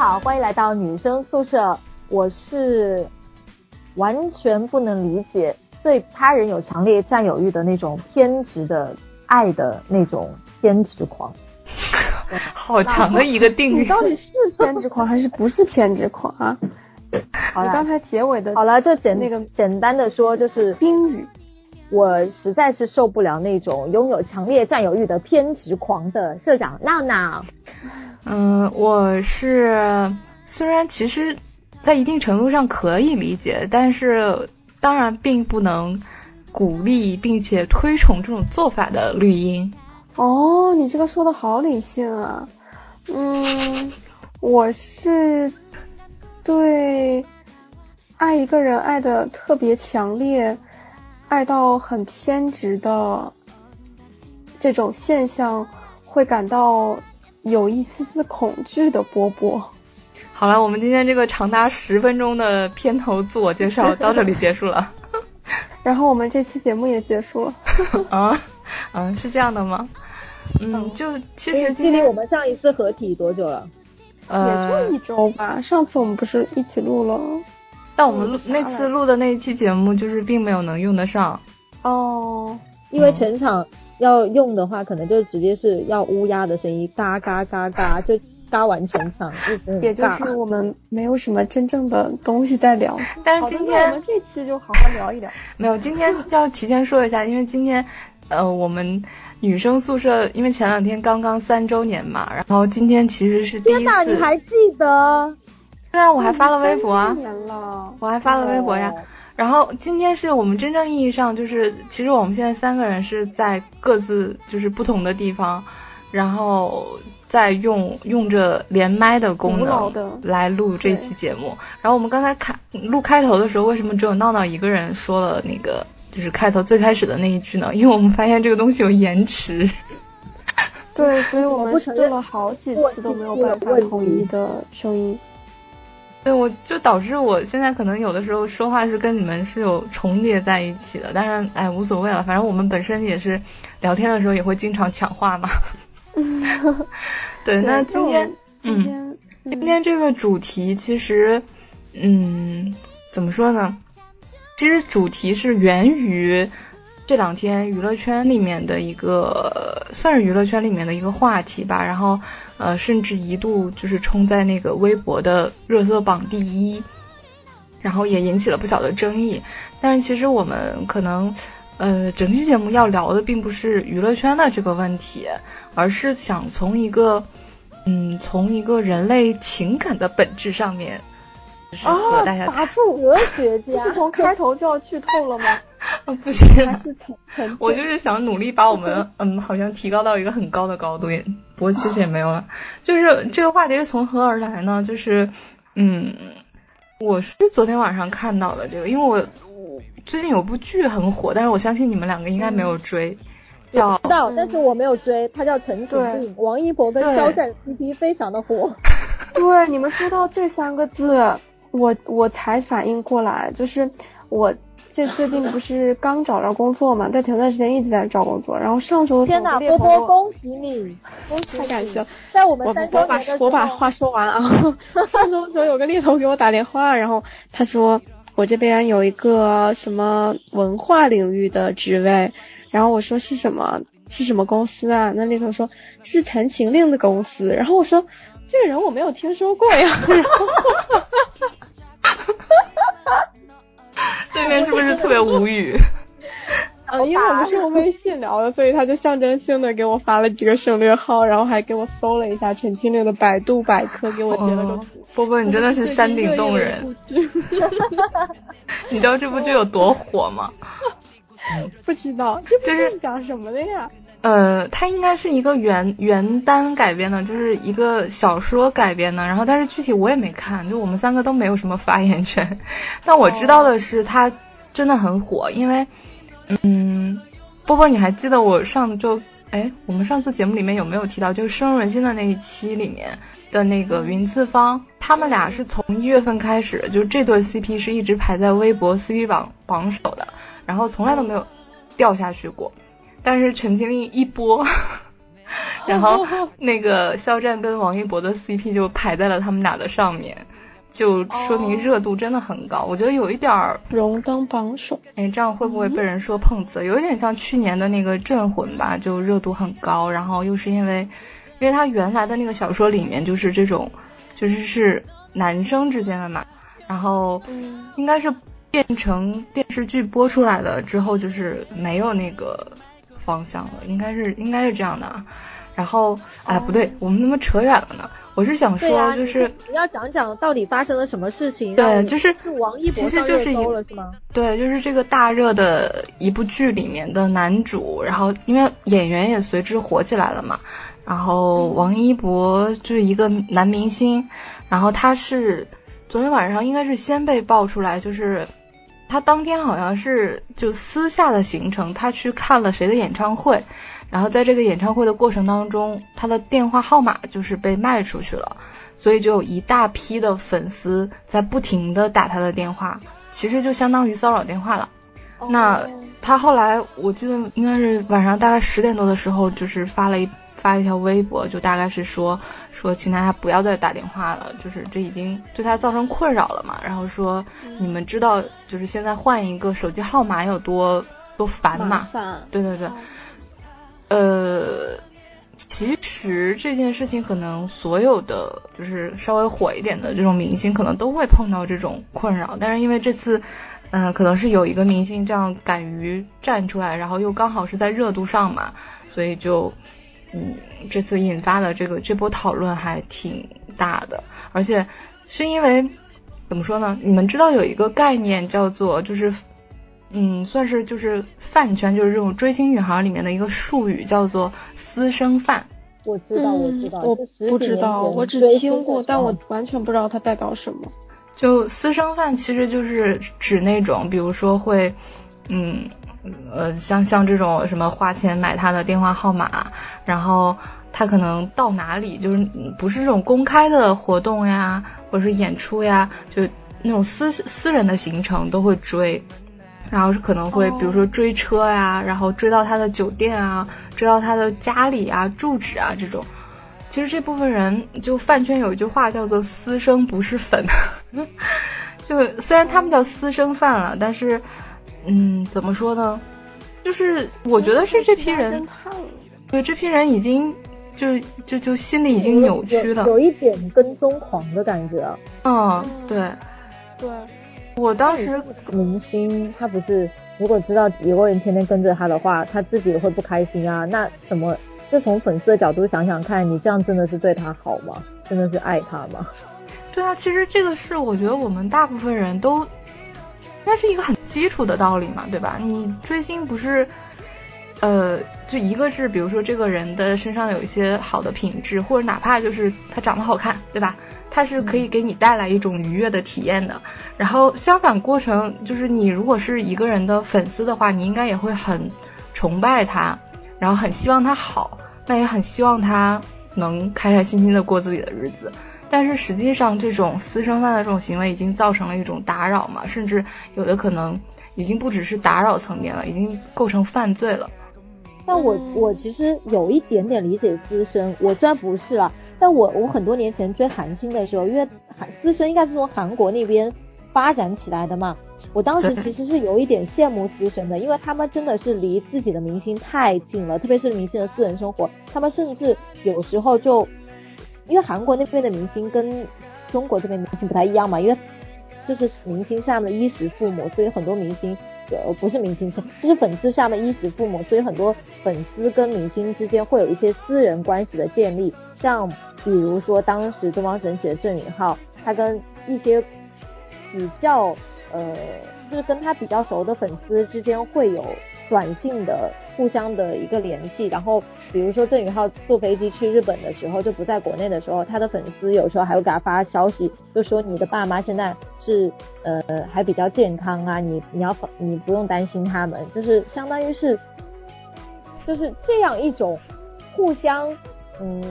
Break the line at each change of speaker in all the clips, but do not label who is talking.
好，欢迎来到女生宿舍。我是完全不能理解对他人有强烈占有欲的那种偏执的爱的那种偏执狂。
好长的一个定
你。到底是偏执狂还是不是偏执狂啊？
好了
你刚才结尾的
好了，就简
那个
简单的说，就是
宾语，
我实在是受不了那种拥有强烈占有欲的偏执狂的社长闹闹。
嗯，我是虽然其实，在一定程度上可以理解，但是当然并不能鼓励并且推崇这种做法的绿茵。
哦，你这个说的好理性啊。嗯，我是对爱一个人爱的特别强烈，爱到很偏执的这种现象，会感到有一丝丝恐惧的波波。
好了，我们今天这个长达十分钟的片头自我介绍到这里结束了。
然后我们这期节目也结束了。
啊，嗯，是这样的吗？嗯，就其实
距离我们上一次合体多久了？
呃
也就一周吧。上次我们不是一起录了？
但我们录那次录的那一期节目，就是并没有能用得上。
哦，
因为全场要用的话，可能就直接是要乌鸦的声音，嘎嘎嘎嘎，就嘎完全场，
也就是我们没有什么真正的东西在聊。
但是今天
我们这期就好好聊一聊。
没有，今天要提前说一下，因为今天呃我们。女生宿舍，因为前两天刚刚三周年嘛，然后今天其实是第一次。天哪，
你还记得？
对啊，我还发了微博啊。
年了，
我还发了微博呀。然后今天是我们真正意义上就是，其实我们现在三个人是在各自就是不同的地方，然后在用用着连麦的功能来录这期节目。然后我们刚才开录开头的时候，为什么只有闹闹一个人说了那个？就是开头最开始的那一句呢，因为我们发现这个东西有延迟。
对，所以我们试了好几次都没有办法统一的声音。
对，我就导致我现在可能有的时候说话是跟你们是有重叠在一起的，但是，哎，无所谓了，反正我们本身也是聊天的时候也会经常抢话嘛。对，那今天，
嗯，
今天这个主题其实，嗯，怎么说呢？其实主题是源于这两天娱乐圈里面的一个，算是娱乐圈里面的一个话题吧。然后，呃，甚至一度就是冲在那个微博的热搜榜第一，然后也引起了不小的争议。但是其实我们可能，呃，整期节目要聊的并不是娱乐圈的这个问题，而是想从一个，嗯，从一个人类情感的本质上面。
啊！
打住，哲学家，
这是从开头就要剧透了吗？
不行，
还是从
我就是想努力把我们 嗯，好像提高到一个很高的高度，不过其实也没有了。就是这个话题是从何而来呢？就是嗯，我是昨天晚上看到的这个，因为我我最近有部剧很火，但是我相信你们两个应该没有追，叫
知道，但是我没有追，它叫《陈情令》，王一博跟肖战 CP 非常的火。
对，你们说到这三个字。我我才反应过来，就是我这最近不是刚找着工作嘛，在前段时间一直在找工作，然后上周
天哪，波波恭喜你，恭喜
太感谢了，
在我们三周
我把我把话说完啊，上周的时候有个猎头给我打电话，然后他说我这边有一个什么文化领域的职位，然后我说是什么是什么公司啊？那猎头说是陈情令的公司，然后我说。这个人我没有听说过呀，
对面是不是特别无语？
啊，因为我们是用微信聊的，所以他就象征性的给我发了几个省略号，然后还给我搜了一下陈情令的百度百科，给我截了个图。
波波，你真的是山顶洞人。你知道这部剧有多火吗？
不知道，这部
剧
是讲什么的呀？
呃，它应该是一个原原单改编的，就是一个小说改编的。然后，但是具体我也没看，就我们三个都没有什么发言权。但我知道的是，它真的很火，因为，嗯，波波，你还记得我上周，哎，我们上次节目里面有没有提到，就是深入人心的那一期里面的那个云次方，他们俩是从一月份开始，就这对 CP 是一直排在微博 CP 榜榜首的，然后从来都没有掉下去过。但是陈情令一播，然后那个肖战跟王一博的 CP 就排在了他们俩的上面，就说明热度真的很高。我觉得有一点儿
荣登榜首，
哎，这样会不会被人说碰瓷？有一点像去年的那个《镇魂》吧，就热度很高，然后又是因为，因为他原来的那个小说里面就是这种，就是是男生之间的嘛，然后应该是。变成电视剧播出来了之后，就是没有那个方向了，应该是应该是这样的。然后，哎，不对，我们怎么扯远了呢？我是想说，就是
你要讲讲到底发生了什么事情。
对，就是
是王一博
上热搜
了是吗？
对，就是这个大热的一部剧里面的男主，然后因为演员也随之火起来了嘛。然后王一博就是一个男明星，然后他是昨天晚上应该是先被爆出来，就是。他当天好像是就私下的行程，他去看了谁的演唱会，然后在这个演唱会的过程当中，他的电话号码就是被卖出去了，所以就有一大批的粉丝在不停的打他的电话，其实就相当于骚扰电话了。那他后来我记得应该是晚上大概十点多的时候，就是发了一。发一条微博，就大概是说说，请大家不要再打电话了，就是这已经对他造成困扰了嘛。然后说，你们知道，就是现在换一个手机号码有多多烦嘛？
烦。
对对对。呃，其实这件事情可能所有的就是稍微火一点的这种明星，可能都会碰到这种困扰。但是因为这次，嗯，可能是有一个明星这样敢于站出来，然后又刚好是在热度上嘛，所以就。嗯，这次引发的这个这波讨论还挺大的，而且是因为怎么说呢？你们知道有一个概念叫做，就是嗯，算是就是饭圈，就是这种追星女孩里面的一个术语，叫做私生饭。
我知道，我知道，我
不知道，我只听过，但我完全不知道它代表什么。
就私生饭其实就是指那种，比如说会，嗯。呃，像像这种什么花钱买他的电话号码，然后他可能到哪里就是不是这种公开的活动呀，或者是演出呀，就那种私私人的行程都会追，然后是可能会比如说追车呀，然后追到他的酒店啊，追到他的家里啊、住址啊这种。其实这部分人就饭圈有一句话叫做“私生不是粉”，就虽然他们叫私生饭了，但是。嗯，怎么说呢？就是我觉得是这批人，对这批人已经就就就心里已经扭曲了，
有一点跟踪狂的感觉。
嗯，对，
对。
我当时
明星他不是，如果知道有个人天天跟着他的话，他自己会不开心啊。那怎么就从粉丝的角度想想看，你这样真的是对他好吗？真的是爱他吗？
对啊，其实这个是我觉得我们大部分人都。那是一个很基础的道理嘛，对吧？你追星不是，呃，就一个是，比如说这个人的身上有一些好的品质，或者哪怕就是他长得好看，对吧？他是可以给你带来一种愉悦的体验的。然后相反过程就是，你如果是一个人的粉丝的话，你应该也会很崇拜他，然后很希望他好，那也很希望他能开开心心的过自己的日子。但是实际上，这种私生饭的这种行为已经造成了一种打扰嘛，甚至有的可能已经不只是打扰层面了，已经构成犯罪了。
但我我其实有一点点理解私生，我虽然不是啊，但我我很多年前追韩星的时候，因为韩私生应该是从韩国那边发展起来的嘛，我当时其实是有一点羡慕私生的，因为他们真的是离自己的明星太近了，特别是明星的私人生活，他们甚至有时候就。因为韩国那边的明星跟中国这边明星不太一样嘛，因为就是明星下面的衣食父母，所以很多明星呃不是明星是就是粉丝下面衣食父母，所以很多粉丝跟明星之间会有一些私人关系的建立，像比如说当时东方神起的郑允浩，他跟一些比较呃就是跟他比较熟的粉丝之间会有短信的。互相的一个联系，然后比如说郑宇浩坐飞机去日本的时候，就不在国内的时候，他的粉丝有时候还会给他发消息，就说你的爸妈现在是呃还比较健康啊，你你要你不用担心他们，就是相当于是就是这样一种互相嗯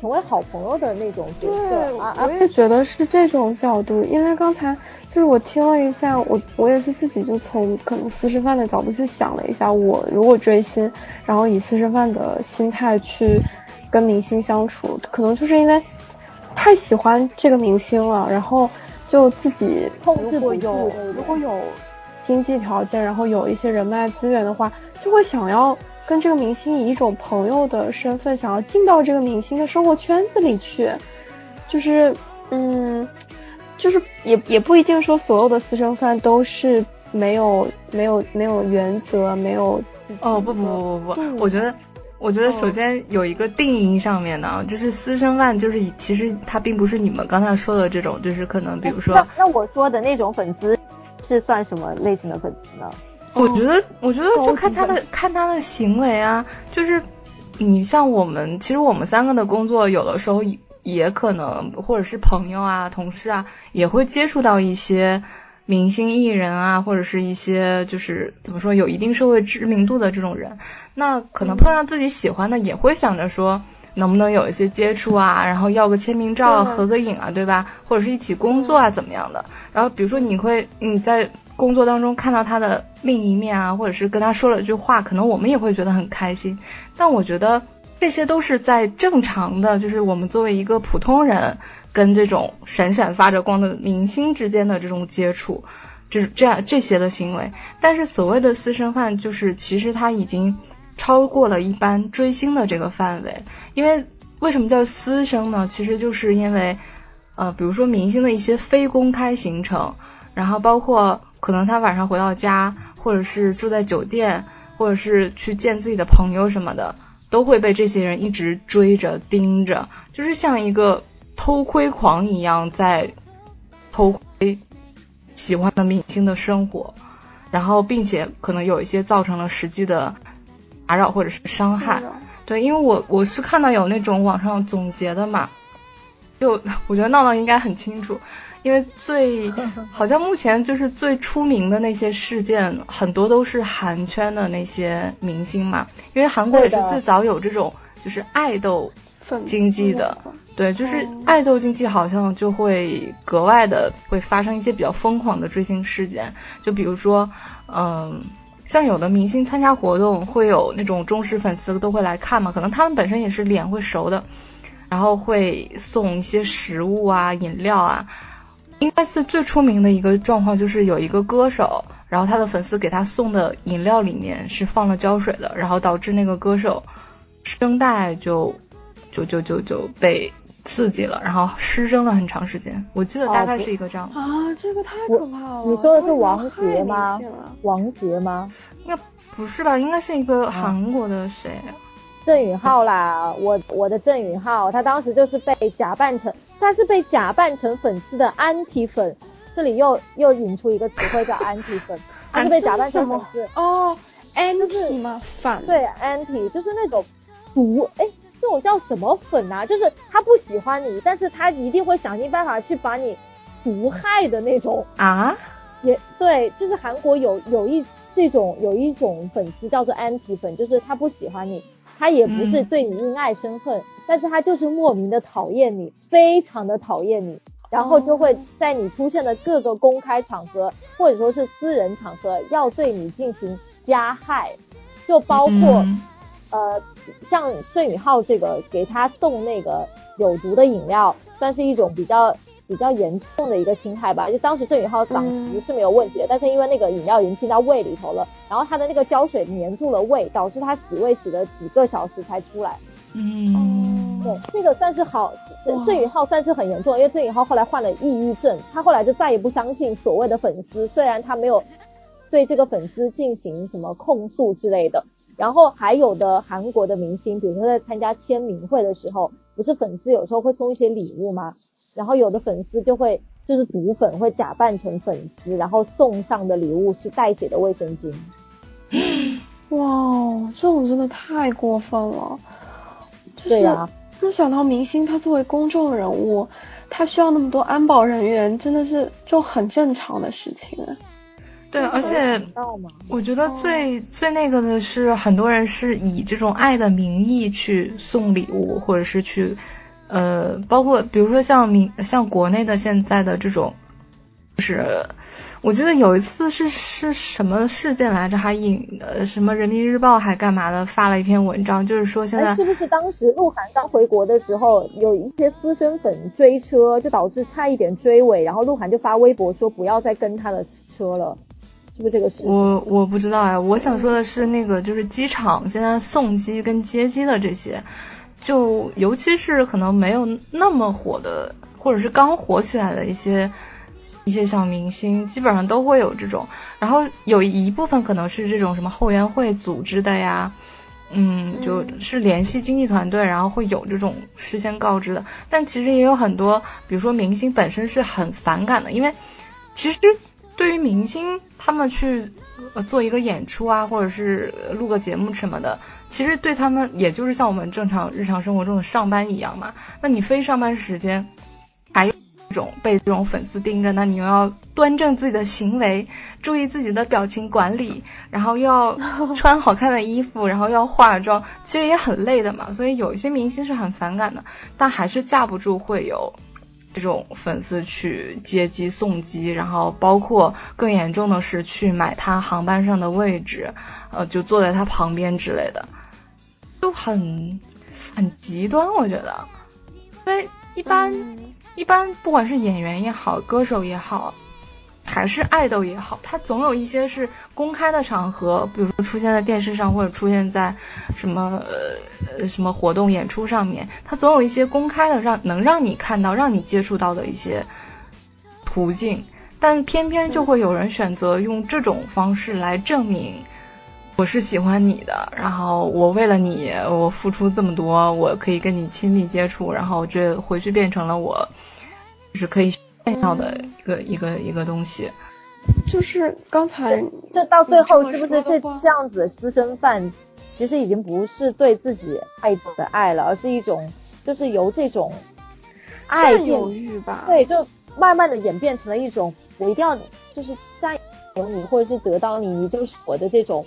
成为好朋友的那种角色啊。
我也觉得是这种角度，因为刚才就是我听了一下，我我也是自己就从可能私生饭的角度去想了一下，我如果追星，然后以私生饭的心态去跟明星相处，可能就是因为太喜欢这个明星了，然后就自己
控制不
住，如果有。经济条件，然后有一些人脉资源的话，就会想要跟这个明星以一种朋友的身份，想要进到这个明星的生活圈子里去。就是，嗯，就是也也不一定说所有的私生饭都是没有没有没有原则，没有。
哦不不不不不，我觉得我觉得首先有一个定义上面的，就是私生饭，就是其实他并不是你们刚才说的这种，就是可能比如说，
那我说的那种粉丝。是算什么类型的粉丝呢？
我觉得，我觉得就看他的看他的行为啊，就是你像我们，其实我们三个的工作，有的时候也可能，或者是朋友啊、同事啊，也会接触到一些明星艺人啊，或者是一些就是怎么说有一定社会知名度的这种人，那可能碰上自己喜欢的，也会想着说。能不能有一些接触啊，然后要个签名照、合个影啊，对吧？或者是一起工作啊，怎么样的？然后比如说你会你在工作当中看到他的另一面啊，或者是跟他说了一句话，可能我们也会觉得很开心。但我觉得这些都是在正常的，就是我们作为一个普通人跟这种闪闪发着光的明星之间的这种接触，就是这样这些的行为。但是所谓的私生饭，就是其实他已经。超过了一般追星的这个范围，因为为什么叫私生呢？其实就是因为，呃，比如说明星的一些非公开行程，然后包括可能他晚上回到家，或者是住在酒店，或者是去见自己的朋友什么的，都会被这些人一直追着盯着，就是像一个偷窥狂一样在偷窥喜欢的明星的生活，然后并且可能有一些造成了实际的。打扰或者是伤害，对，因为我我是看到有那种网上总结的嘛，就我觉得闹闹应该很清楚，因为最 好像目前就是最出名的那些事件，很多都是韩圈的那些明星嘛，因为韩国也是最早有这种就是爱豆经济的，对，就是爱豆经济好像就会格外的会发生一些比较疯狂的追星事件，就比如说，嗯。像有的明星参加活动，会有那种忠实粉丝都会来看嘛，可能他们本身也是脸会熟的，然后会送一些食物啊、饮料啊。应该是最出名的一个状况，就是有一个歌手，然后他的粉丝给他送的饮料里面是放了胶水的，然后导致那个歌手声带就就就就就被。刺激了，然后失声了很长时间。我记得大概是一个这样
啊，这个太可怕了。
你说的是王杰吗？王杰吗？
应该不是吧？应该是一个韩国的谁？
郑允浩啦，我我的郑允浩，他当时就是被假扮成，他是被假扮成粉丝的安体粉。这里又又引出一个词汇叫安体粉，他是被假扮成粉丝
哦，anti 吗？反
对，anti 就是那种毒哎。这种叫什么粉啊？就是他不喜欢你，但是他一定会想尽办法去把你毒害的那种
啊。
也对，就是韩国有有一这种有一种粉丝叫做 anti 粉，就是他不喜欢你，他也不是对你因爱生恨，但是他就是莫名的讨厌你，非常的讨厌你，然后就会在你出现的各个公开场合或者说是私人场合要对你进行加害，就包括。呃，像盛宇浩这个给他送那个有毒的饮料，算是一种比较比较严重的一个侵害吧。就当时郑宇浩嗓子是没有问题的，但是因为那个饮料已经进到胃里头了，然后他的那个胶水粘住了胃，导致他洗胃洗了几个小时才出来。
嗯，
对，这个算是好，郑宇浩算是很严重，因为郑宇浩后来患了抑郁症，他后来就再也不相信所谓的粉丝，虽然他没有对这个粉丝进行什么控诉之类的。然后还有的韩国的明星，比如说在参加签名会的时候，不是粉丝有时候会送一些礼物吗？然后有的粉丝就会就是毒粉，会假扮成粉丝，然后送上的礼物是带血的卫生巾。
哇，这种真的太过分了。
对呀，
那想到明星他作为公众人物，他需要那么多安保人员，真的是就很正常的事情。
对，而且我觉得最最那个的是，很多人是以这种爱的名义去送礼物，或者是去呃，包括比如说像民像国内的现在的这种，就是我记得有一次是是什么事件来着，还引呃什么人民日报还干嘛的发了一篇文章，就是说现在
是不是当时鹿晗刚回国的时候，有一些私生粉追车，就导致差一点追尾，然后鹿晗就发微博说不要再跟他的车了，是不是这个事情？
我我不知道呀，我想说的是那个就是机场现在送机跟接机的这些。就尤其是可能没有那么火的，或者是刚火起来的一些一些小明星，基本上都会有这种。然后有一部分可能是这种什么后援会组织的呀，嗯，就是联系经纪团队，然后会有这种事先告知的。但其实也有很多，比如说明星本身是很反感的，因为其实对于明星他们去做一个演出啊，或者是录个节目什么的。其实对他们，也就是像我们正常日常生活中的上班一样嘛。那你非上班时间，还有这种被这种粉丝盯着，那你又要端正自己的行为，注意自己的表情管理，然后又要 穿好看的衣服，然后要化妆，其实也很累的嘛。所以有一些明星是很反感的，但还是架不住会有这种粉丝去接机送机，然后包括更严重的是去买他航班上的位置，呃，就坐在他旁边之类的。就很很极端，我觉得，因为一般一般，不管是演员也好，歌手也好，还是爱豆也好，他总有一些是公开的场合，比如说出现在电视上，或者出现在什么呃什么活动演出上面，他总有一些公开的让能让你看到、让你接触到的一些途径，但偏偏就会有人选择用这种方式来证明。我是喜欢你的，然后我为了你，我付出这么多，我可以跟你亲密接触，然后这回去变成了我，就是可以炫耀的一个一个一个东西。
就是刚才，
就到最后是不是这这样子私生饭，其实已经不是对自己爱的爱了，而是一种就是由这种爱
有欲吧？
对，就慢慢的演变成了一种我一定要就是占有你，或者是得到你，你就是我的这种。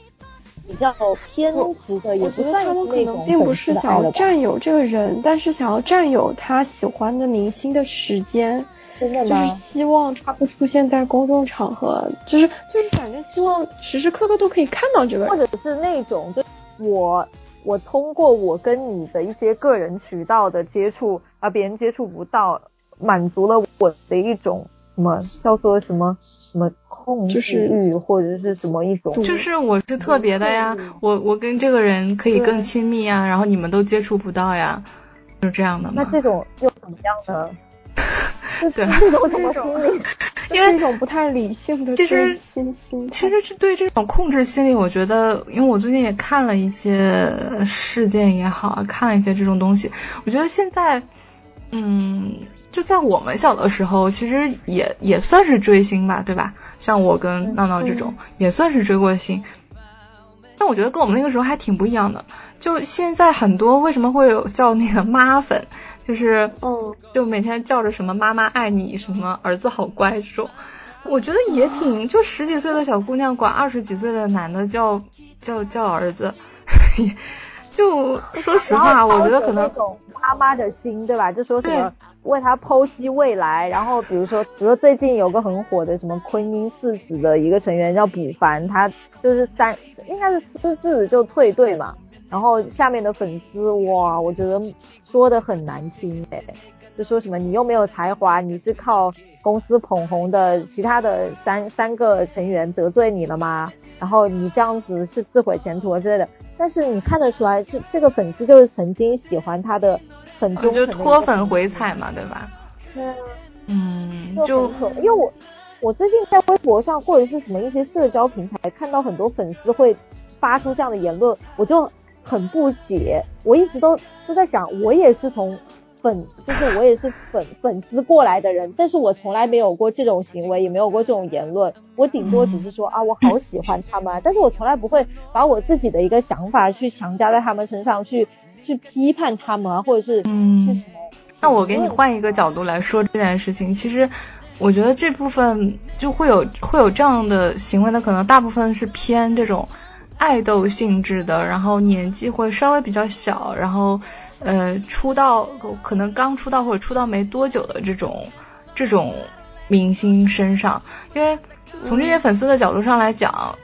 比较偏执的，也不算
他们可能并不是想要占有这个人，但是想要占有他喜欢的明星的时间。
真的
吗？就是希望他不出现在公众场合，就是就是反正希望时时刻刻都可以看到这个人，
或者是那种就我我通过我跟你的一些个人渠道的接触，而别人接触不到，满足了我的一种什么叫做什么什么。
控制
欲或者是什么一种，
就是我是特别的呀，我我跟这个人可以更亲密呀，然后你们都接触不到呀，就这样的吗
那这种又怎么样呢？
对，
这种？
因为
这种不太理性的
其实
心心。
其实是对这种控制心理，我觉得，因为我最近也看了一些事件也好，看了一些这种东西，我觉得现在。嗯，就在我们小的时候，其实也也算是追星吧，对吧？像我跟闹闹这种，也算是追过星。但我觉得跟我们那个时候还挺不一样的。就现在很多为什么会有叫那个妈粉，就是嗯，就每天叫着什么妈妈爱你，什么儿子好乖这种，我觉得也挺，就十几岁的小姑娘管二十几岁的男的叫叫叫儿子。就说实话，我觉得可能
妈妈的心，对吧？就说什么为他剖析未来，然后比如说，比如说最近有个很火的什么昆音四子的一个成员叫卜凡，他就是三应该是私自就退队嘛，然后下面的粉丝哇，我觉得说的很难听哎，就说什么你又没有才华，你是靠公司捧红的，其他的三三个成员得罪你了吗？然后你这样子是自毁前途之类的。但是你看得出来，是这个粉丝就是曾经喜欢他的很多，
就脱粉回踩嘛，对吧？
对，
嗯，
就因为我我最近在微博上或者是什么一些社交平台看到很多粉丝会发出这样的言论，我就很不解。我一直都都在想，我也是从。粉就是我也是粉粉丝过来的人，但是我从来没有过这种行为，也没有过这种言论。我顶多只是说啊，我好喜欢他们，但是我从来不会把我自己的一个想法去强加在他们身上，去去批判他们啊，或者是
嗯，
什么。
那我给你换一个角度来说这件事情，其实我觉得这部分就会有会有这样的行为的，可能大部分是偏这种爱豆性质的，然后年纪会稍微比较小，然后呃出道可能刚出道或者出道没多久的这种这种明星身上，因为从这些粉丝的角度上来讲，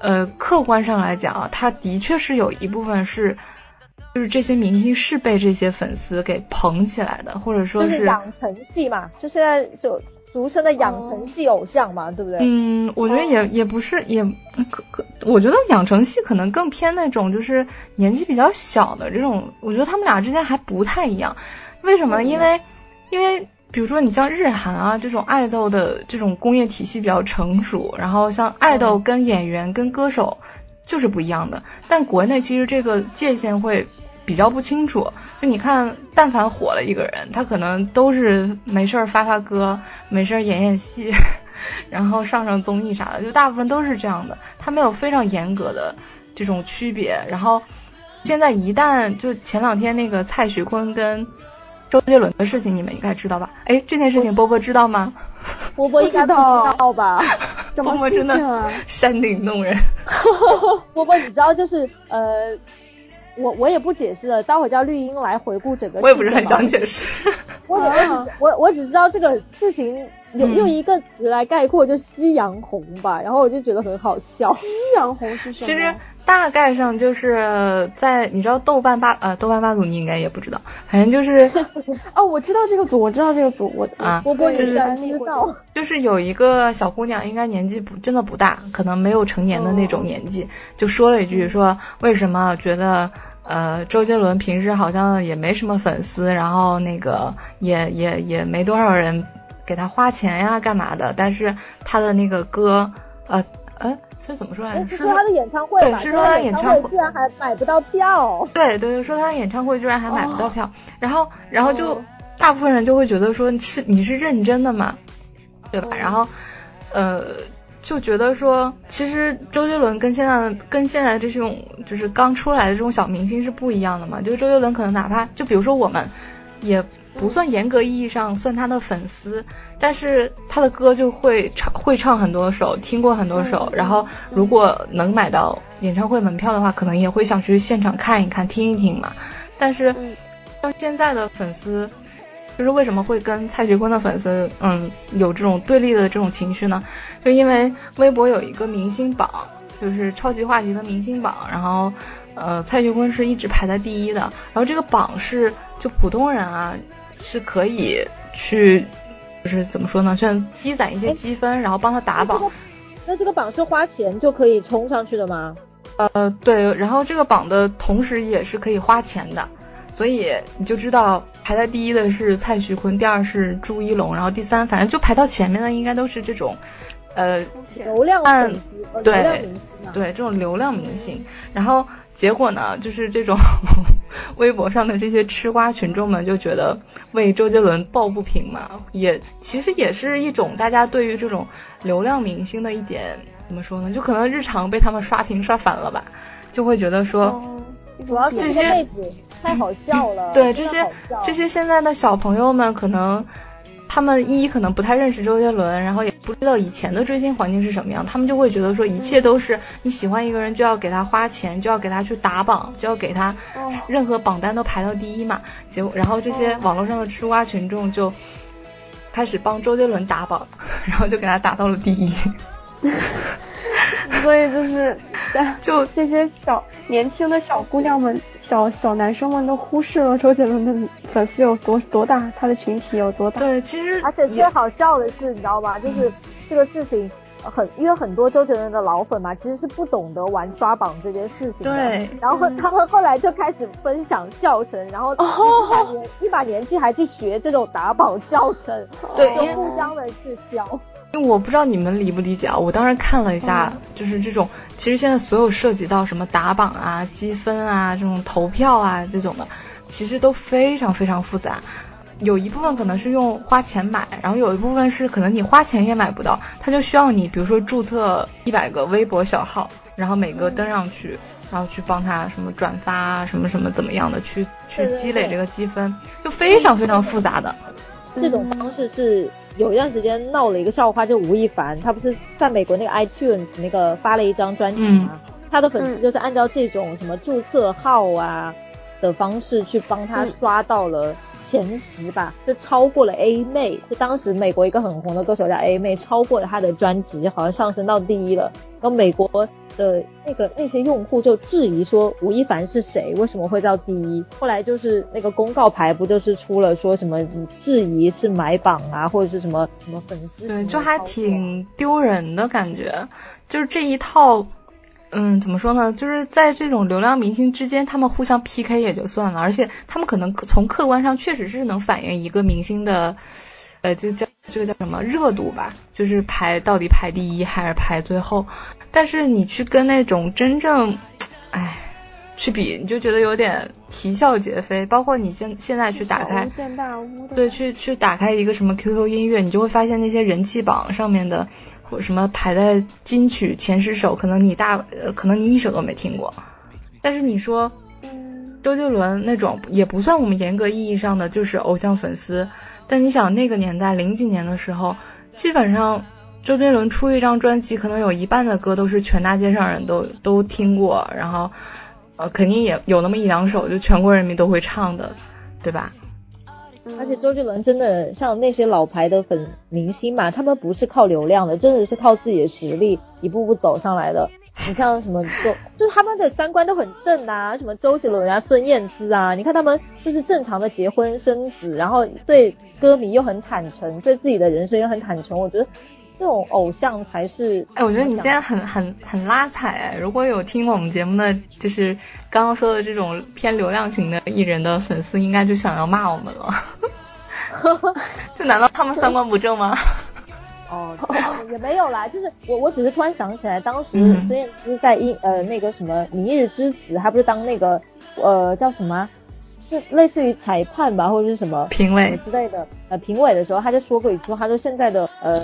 呃，客观上来讲，他的确是有一部分是。就是这些明星是被这些粉丝给捧起来的，或者说
是养成系嘛，就现在就俗称的养成系偶像嘛，对不对？
嗯，我觉得也也不是，也可可，我觉得养成系可能更偏那种就是年纪比较小的这种，我觉得他们俩之间还不太一样。为什么呢？因为因为比如说你像日韩啊这种爱豆的这种工业体系比较成熟，然后像爱豆跟演员跟歌手。就是不一样的，但国内其实这个界限会比较不清楚。就你看，但凡火了一个人，他可能都是没事儿发发歌，没事儿演演戏，然后上上综艺啥的，就大部分都是这样的。他没有非常严格的这种区别。然后现在一旦就前两天那个蔡徐坤跟周杰伦的事情，你们应该知道吧？哎，这件事情波波知道吗？
波波应该不知道吧？
波波
真的山顶洞人。
波波，你知道就是呃，我我也不解释了，待会叫绿茵来回顾整个。
我也不是很想解释。
我我我只知道这个事情用用一个词来概括，就夕阳红吧。然后我就觉得很好笑。
夕阳红是什么？
其实。大概上就是在你知道豆瓣吧呃豆瓣吧组你应该也不知道，反正就是
哦我知道这个组我知道这个组我
啊
波波
就是
知道
就是有一个小姑娘应该年纪不真的不大，可能没有成年的那种年纪，就说了一句说为什么觉得呃周杰伦平时好像也没什么粉丝，然后那个也也也没多少人给他花钱呀干嘛的，但是他的那个歌呃呃。这怎么说来着？
是说他的演唱会
对，是说他演唱会
居然还买不到票。
对对对，说他演唱会居然还买不到票，然后然后就大部分人就会觉得说是你是认真的嘛，对吧？然后呃就觉得说，其实周杰伦跟现在跟现在这种就是刚出来的这种小明星是不一样的嘛。就是周杰伦可能哪怕就比如说我们也。不算严格意义上算他的粉丝，但是他的歌就会唱会唱很多首，听过很多首，然后如果能买到演唱会门票的话，可能也会想去现场看一看、听一听嘛。但是到现在的粉丝，就是为什么会跟蔡徐坤的粉丝嗯有这种对立的这种情绪呢？就因为微博有一个明星榜，就是超级话题的明星榜，然后呃蔡徐坤是一直排在第一的，然后这个榜是就普通人啊。是可以去，就是怎么说呢？像积攒一些积分，然后帮他打榜。
那这个榜是花钱就可以冲上去的吗？
呃，对。然后这个榜的同时也是可以花钱的，所以你就知道排在第一的是蔡徐坤，第二是朱一龙，然后第三反正就排到前面的应该都是这种，呃，
流量明星，
对对，这种流量明星。然后结果呢，就是这种。微博上的这些吃瓜群众们就觉得为周杰伦抱不平嘛，也其实也是一种大家对于这种流量明星的一点怎么说呢？就可能日常被他们刷屏刷烦了吧，就会觉得说，
主要这
些
太好笑了。
对这些这些现在的小朋友们可能。他们一可能不太认识周杰伦，然后也不知道以前的追星环境是什么样，他们就会觉得说一切都是你喜欢一个人就要给他花钱，就要给他去打榜，就要给他任何榜单都排到第一嘛。结果，然后这些网络上的吃瓜群众就开始帮周杰伦打榜，然后就给他打到了第一。
所以就是 就这些小年轻的小姑娘们。小小男生们都忽视了周杰伦的粉丝有多多大，他的群体有多大。
对，其实
而且最好笑的是，你知道吧？就是这个事情很，因为很多周杰伦的老粉嘛，其实是不懂得玩刷榜这件事情的。
对。
然后他们后来就开始分享教程，然后一把年一把年纪还去学这种打榜教程，
对，
就互相的去教。
因为我不知道你们理不理解啊，我当时看了一下，就是这种，其实现在所有涉及到什么打榜啊、积分啊、这种投票啊这种的，其实都非常非常复杂。有一部分可能是用花钱买，然后有一部分是可能你花钱也买不到，他就需要你，比如说注册一百个微博小号，然后每个登上去，然后去帮他什么转发啊，什么什么怎么样的，去去积累这个积分，就非常非常复杂的。
这种方式是。有一段时间闹了一个笑话，就吴亦凡，他不是在美国那个 iTunes 那个发了一张专辑吗？他的粉丝就是按照这种什么注册号啊的方式去帮他刷到了前十吧，就超过了 A 妹，就当时美国一个很红的歌手叫 A 妹，超过了她的专辑，好像上升到第一了。然后美国。的那个那些用户就质疑说吴亦凡是谁？为什么会到第一？后来就是那个公告牌不就是出了说什么质疑是买榜啊，或者是什么什么粉丝？
对，就还挺丢人的感觉。就是这一套，嗯，怎么说呢？就是在这种流量明星之间，他们互相 PK 也就算了，而且他们可能从客观上确实是能反映一个明星的，呃，就叫这个叫什么热度吧？就是排到底排第一还是排最后？但是你去跟那种真正，哎，去比，你就觉得有点啼笑皆非。包括你现现在去打开，对，去去打开一个什么 QQ 音乐，你就会发现那些人气榜上面的，或什么排在金曲前十首，可能你大，呃，可能你一首都没听过。但是你说，周杰伦那种也不算我们严格意义上的就是偶像粉丝。但你想那个年代零几年的时候，基本上。周杰伦出一张专辑，可能有一半的歌都是全大街上人都都听过，然后，呃，肯定也有那么一两首就全国人民都会唱的，对吧？
而且周杰伦真的像那些老牌的粉明星嘛，他们不是靠流量的，真的是靠自己的实力一步步走上来的。你像什么周，就是他们的三观都很正啊，什么周杰伦啊、孙燕姿啊，你看他们就是正常的结婚生子，然后对歌迷又很坦诚，对自己的人生又很坦诚，我觉得。这种偶像才是
哎，我觉得你现在很很很拉踩哎！如果有听我们节目的，就是刚刚说的这种偏流量型的艺人的粉丝，应该就想要骂我们了。这难道他们三观不正吗？
哦，也没有啦，就是我我只是突然想起来，当时孙燕姿在一呃那个什么《明日之子》，还不是当那个呃叫什么，就类似于裁判吧，或者是什么
评委
之类的呃评委的时候，他就说过一句话，他说现在的呃。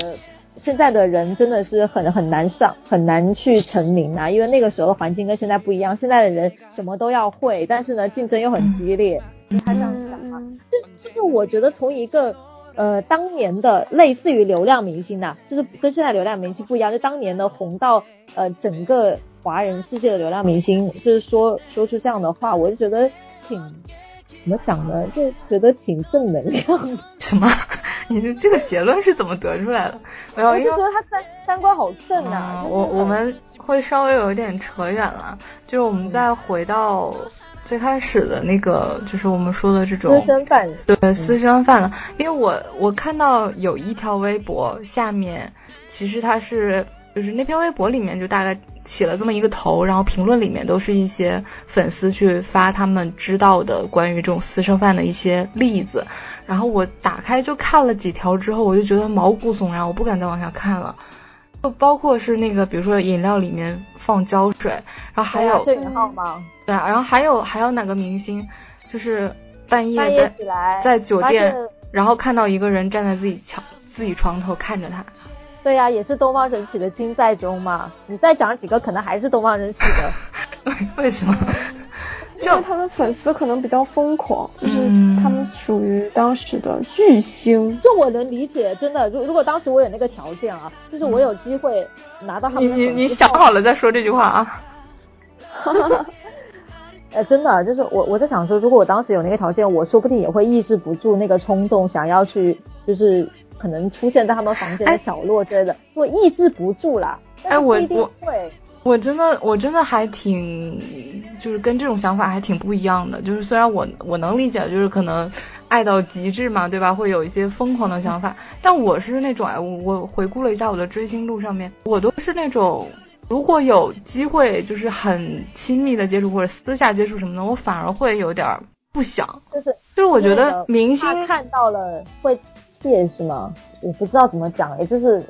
现在的人真的是很很难上，很难去成名啊，因为那个时候的环境跟现在不一样。现在的人什么都要会，但是呢，竞争又很激烈。他这样讲嘛，就是就是我觉得从一个呃当年的类似于流量明星呐，就是跟现在流量明星不一样，就当年的红到呃整个华人世界的流量明星，就是说说出这样的话，我就觉得挺怎么讲呢？就觉得挺正能量的。
什么？你的这个结论是怎么得出来的？没有，因为
他三三观好正啊。
我我们会稍微有一点扯远了，就是我们再回到最开始的那个，就是我们说的这种
私生饭，
对私生饭了。因为我我看到有一条微博下面，其实他是就是那篇微博里面就大概。起了这么一个头，然后评论里面都是一些粉丝去发他们知道的关于这种私生饭的一些例子，然后我打开就看了几条之后，我就觉得毛骨悚然，我不敢再往下看了。就包括是那个，比如说饮料里面放胶水，然后还有？对啊，然后还有还有哪个明星，就是
半
夜在在酒店，然后看到一个人站在自己墙自己床头看着他。
对呀，也是东方神起的金在中嘛。你再讲几个，可能还是东方神起的。
为什么？
因为他们粉丝可能比较疯狂，就是他们属于当时的巨星。
就我能理解，真的。如如果当时我有那个条件啊，就是我有机会拿到他们。
你你你想好了再说这句话啊。
哈哈哈。呃，真的，就是我我在想说，如果我当时有那个条件，我说不定也会抑制不住那个冲动，想要去就是。可能出现在他们房间的角落之类的，我抑制不住啦。
哎，我我我真的我真的还挺，就是跟这种想法还挺不一样的。就是虽然我我能理解，就是可能爱到极致嘛，对吧？会有一些疯狂的想法，但我是那种哎，我回顾了一下我的追星路上面，我都是那种如果有机会就是很亲密的接触或者私下接触什么的，我反而会有点不想。
就是
就是我觉得明星
看到了会。也是吗？我不知道怎么讲，也就是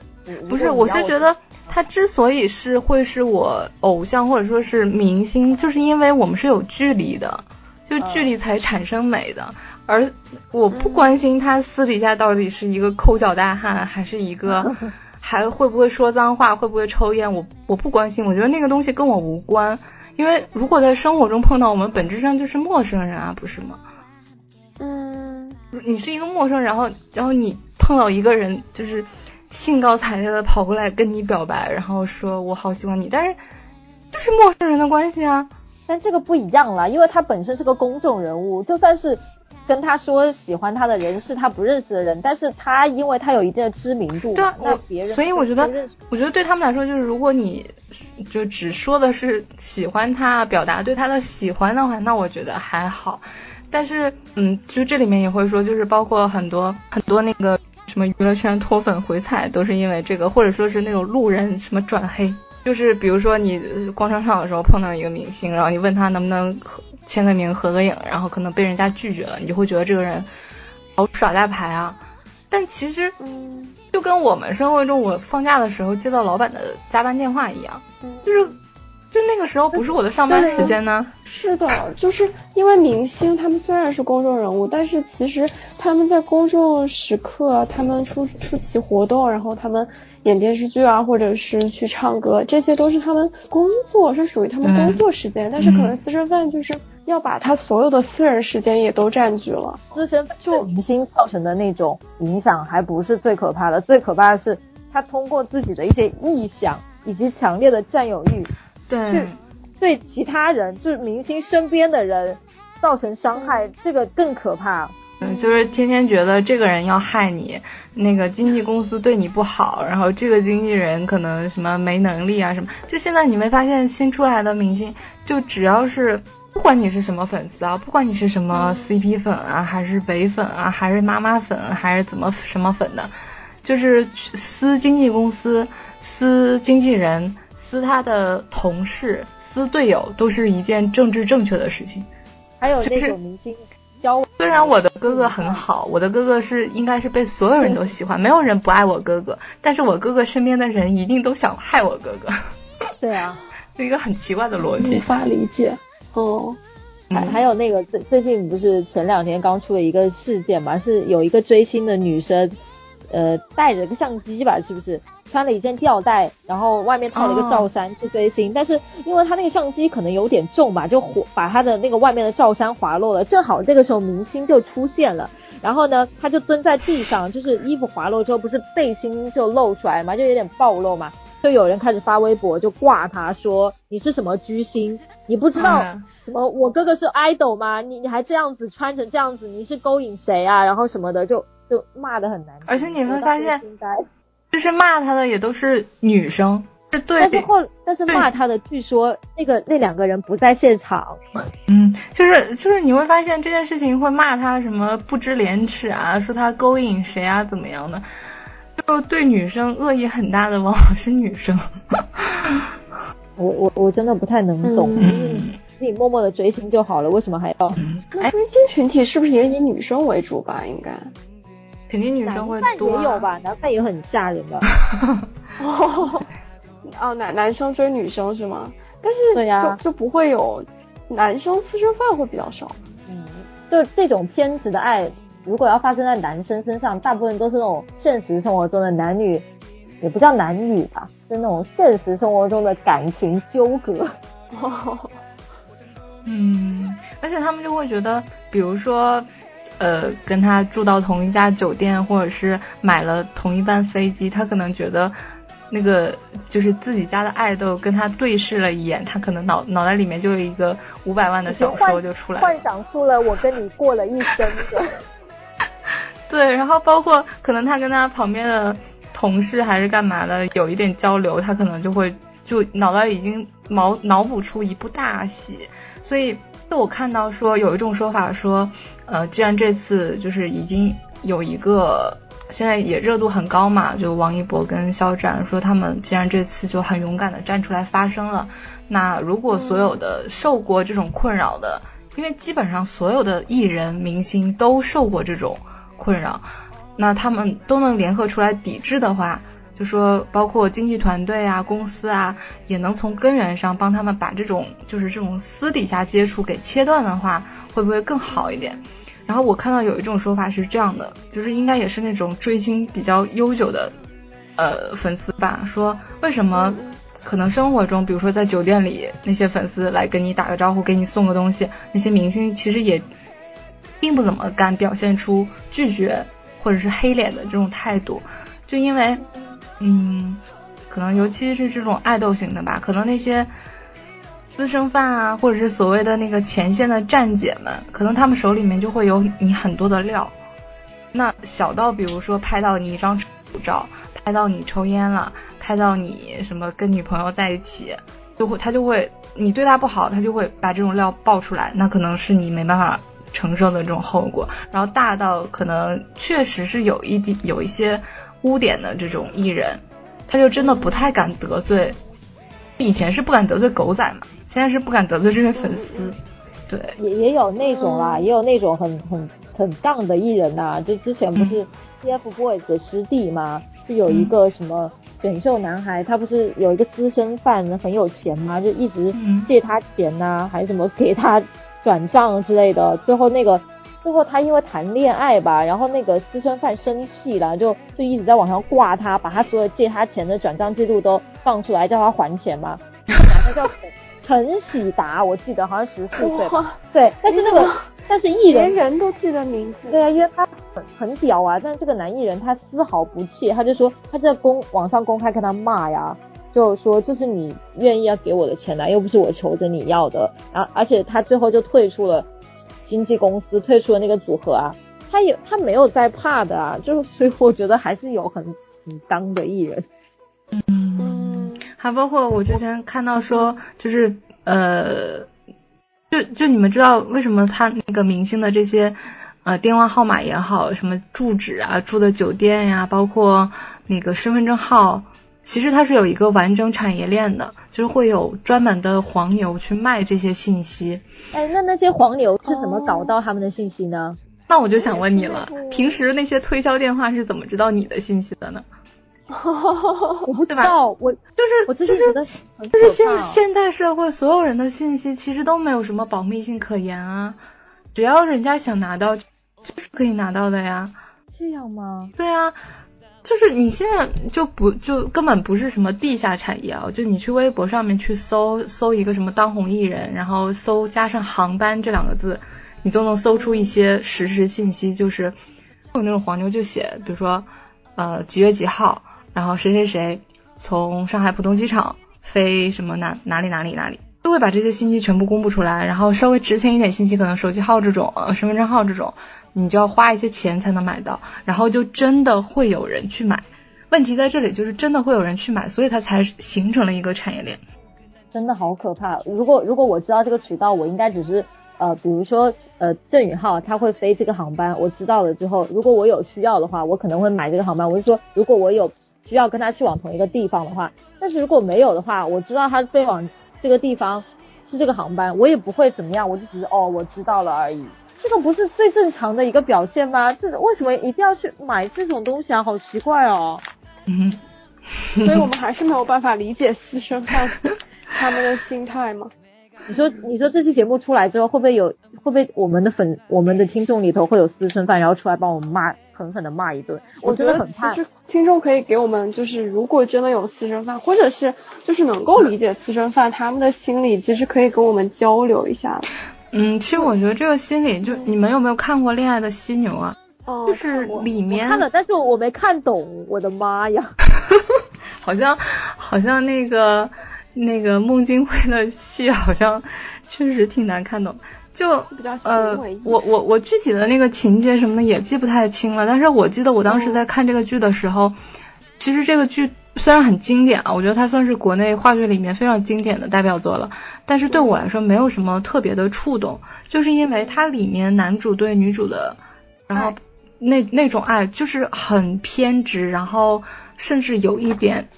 不是，我是觉得他之所以是会是我偶像或者说是明星，就是因为我们是有距离的，就距离才产生美的。而我不关心他私底下到底是一个抠脚大汉，还是一个 还会不会说脏话，会不会抽烟，我我不关心。我觉得那个东西跟我无关，因为如果在生活中碰到我们，本质上就是陌生人啊，不是吗？你是一个陌生人，然后然后你碰到一个人，就是兴高采烈的跑过来跟你表白，然后说我好喜欢你，但是就是陌生人的关系啊。
但这个不一样了，因为他本身是个公众人物，就算是跟他说喜欢他的人是他不认识的人，但是他因为他有一定的知名度，
对啊，
那别人
所以我觉得，我觉得对他们来说，就是如果你就只说的是喜欢他，表达对他的喜欢的话，那我觉得还好。但是，嗯，就这里面也会说，就是包括很多很多那个什么娱乐圈脱粉回踩，都是因为这个，或者说是那种路人什么转黑。就是比如说你逛商场的时候碰到一个明星，然后你问他能不能签个名合个影，然后可能被人家拒绝了，你就会觉得这个人好耍大牌啊。但其实，嗯，就跟我们生活中我放假的时候接到老板的加班电话一样，就是。就那个时候不是我的上班时间呢。
是的，就是因为明星他们虽然是公众人物，但是其实他们在公众时刻，他们出出席活动，然后他们演电视剧啊，或者是去唱歌，这些都是他们工作，是属于他们工作时间。但是可能私生饭就是要把他所有的私人时间也都占据了。
私生就明星造成的那种影响还不是最可怕的，最可怕的是他通过自己的一些臆想以及强烈的占有欲。
对，
对其他人，就是明星身边的人造成伤害，这个更可怕。
嗯，就是天天觉得这个人要害你，那个经纪公司对你不好，然后这个经纪人可能什么没能力啊什么。就现在你没发现新出来的明星，就只要是不管你是什么粉丝啊，不管你是什么 CP 粉啊，还是北粉啊，还是妈妈粉，还是怎么什么粉的，就是撕经纪公司，撕经纪人。撕他的同事、撕队友都是一件政治正确的事情。
还有那种明星交，
虽然我的哥哥很好，我的哥哥是应该是被所有人都喜欢，没有人不爱我哥哥。但是我哥哥身边的人一定都想害我哥哥。
对啊，
是一个很奇怪的逻辑，
无法理解。哦，
还还有那个最最近不是前两天刚出了一个事件嘛，是有一个追星的女生，呃，带着个相机吧，是不是？穿了一件吊带，然后外面套了一个罩衫去追星，但是因为他那个相机可能有点重吧，就把他的那个外面的罩衫滑落了。正好这个时候明星就出现了，然后呢，他就蹲在地上，就是衣服滑落之后，不是背心就露出来嘛，就有点暴露嘛，就有人开始发微博就挂他说你是什么居星，你不知道什么我哥哥是 idol 吗？你你还这样子穿成这样子，你是勾引谁啊？然后什么的就就骂的很难听。
而且你会发现。就是骂他的也都是女生，
对。但是后，但是骂他的，据说那个那两个人不在现场。
嗯，就是就是你会发现这件事情会骂他什么不知廉耻啊，说他勾引谁啊，怎么样的？就对女生恶意很大的往往是女生。
我我我真的不太能懂，自己默默的追星就好了，为什么还要？
那追星群体是不是也以女生为主吧？应该。
肯定女生会多，
也有吧？男犯也很吓人的。
哦，男男生追女生是吗？但是
对呀，
就就不会有男生私生饭会比较少。
嗯，就这种偏执的爱，如果要发生在男生身上，大部分都是那种现实生活中的男女，也不叫男女吧，是那种现实生活中的感情纠葛。
哦 嗯，而且他们就会觉得，比如说。呃，跟他住到同一家酒店，或者是买了同一班飞机，他可能觉得那个就是自己家的爱豆跟他对视了一眼，他可能脑脑袋里面就有一个五百万的小说就出来，
幻想出了我跟你过了一生的。
对，然后包括可能他跟他旁边的同事还是干嘛的有一点交流，他可能就会就脑袋已经脑脑补出一部大戏，所以。就我看到说有一种说法说，呃，既然这次就是已经有一个现在也热度很高嘛，就王一博跟肖战说他们既然这次就很勇敢的站出来发声了，那如果所有的受过这种困扰的，因为基本上所有的艺人明星都受过这种困扰，那他们都能联合出来抵制的话。就说包括经纪团队啊、公司啊，也能从根源上帮他们把这种就是这种私底下接触给切断的话，会不会更好一点？然后我看到有一种说法是这样的，就是应该也是那种追星比较悠久的，呃粉丝吧，说为什么可能生活中，比如说在酒店里那些粉丝来跟你打个招呼，给你送个东西，那些明星其实也并不怎么敢表现出拒绝或者是黑脸的这种态度，就因为。嗯，可能尤其是这种爱豆型的吧，可能那些私生饭啊，或者是所谓的那个前线的站姐们，可能他们手里面就会有你很多的料。那小到比如说拍到你一张丑照，拍到你抽烟了，拍到你什么跟女朋友在一起，就会他就会你对他不好，他就会把这种料爆出来，那可能是你没办法承受的这种后果。然后大到可能确实是有一点有一些污点的这种艺人，他就真的不太敢得罪。以前是不敢得罪狗仔嘛，现在是不敢得罪这些粉丝。对，
也也有那种啦，也有那种很很很荡的艺人呐。就之前不是 TFBOYS 的师弟吗？就有一个什么选秀男孩，他不是有一个私生饭很有钱吗？就一直借他钱呐，还是什么给他转账之类的。最后那个最后他因为谈恋爱吧，然后那个私生饭生气了，就就一直在网上挂他，把他所有借他钱的转账记录都放出来，叫他还钱嘛。男的叫。陈喜达，我记得好像十四岁，对，但是那个，但是艺人
连人都记得名字，
对啊，因为他很很屌啊，但是这个男艺人他丝毫不怯，他就说他在公网上公开跟他骂呀，就说这是你愿意要给我的钱啊，又不是我求着你要的，然后而且他最后就退出了经纪公司，退出了那个组合啊，他有他没有在怕的啊，就是所以我觉得还是有很很当的艺人，
嗯。还包括我之前看到说，就是呃，就就你们知道为什么他那个明星的这些呃电话号码也好，什么住址啊、住的酒店呀，包括那个身份证号，其实它是有一个完整产业链的，就是会有专门的黄牛去卖这些信息。
哎，那那些黄牛是怎么搞到他们的信息呢？
那我就想问你了，平时那些推销电话是怎么知道你的信息的呢？
我不知道，我
就是
我
就是就是现现代社会所有人的信息其实都没有什么保密性可言啊，只要人家想拿到，就是可以拿到的呀。
这样吗？
对啊，就是你现在就不就根本不是什么地下产业啊，就你去微博上面去搜搜一个什么当红艺人，然后搜加上航班这两个字，你都能搜出一些实时信息，就是有那种黄牛就写，比如说呃几月几号。然后谁谁谁从上海浦东机场飞什么哪哪里哪里哪里，都会把这些信息全部公布出来。然后稍微值钱一点信息，可能手机号这种、呃身份证号这种，你就要花一些钱才能买到。然后就真的会有人去买。问题在这里，就是真的会有人去买，所以它才形成了一个产业链。
真的好可怕！如果如果我知道这个渠道，我应该只是呃，比如说呃郑宇浩他会飞这个航班，我知道了之后，如果我有需要的话，我可能会买这个航班。我是说，如果我有。需要跟他去往同一个地方的话，但是如果没有的话，我知道他飞往这个地方是这个航班，我也不会怎么样，我就只是哦，我知道了而已。这个不是最正常的一个表现吗？这为什么一定要去买这种东西啊？好奇怪
哦。嗯，
所以我们还是没有办法理解私生饭 他们的心态吗？
你说，你说这期节目出来之后，会不会有，会不会我们的粉，我们的听众里头会有私生饭，然后出来帮我们骂？狠狠的骂一顿，我真的很怕。
其实听众可以给我们，就是如果真的有私生饭，或者是就是能够理解私生饭他们的心理，其实可以跟我们交流一下。
嗯，其实我觉得这个心理，就你们有没有看过《恋爱的犀牛》啊？
哦，
就是里面
看了，但是我没看懂。我的妈呀！
好像好像那个那个孟京辉的戏，好像确实挺难看懂。就呃，我我我具体的那个情节什么的也记不太清了，但是我记得我当时在看这个剧的时候，其实这个剧虽然很经典啊，我觉得它算是国内话剧里面非常经典的代表作了，但是对我来说没有什么特别的触动，就是因为它里面男主对女主的，然后那那种爱就是很偏执，然后甚至有一点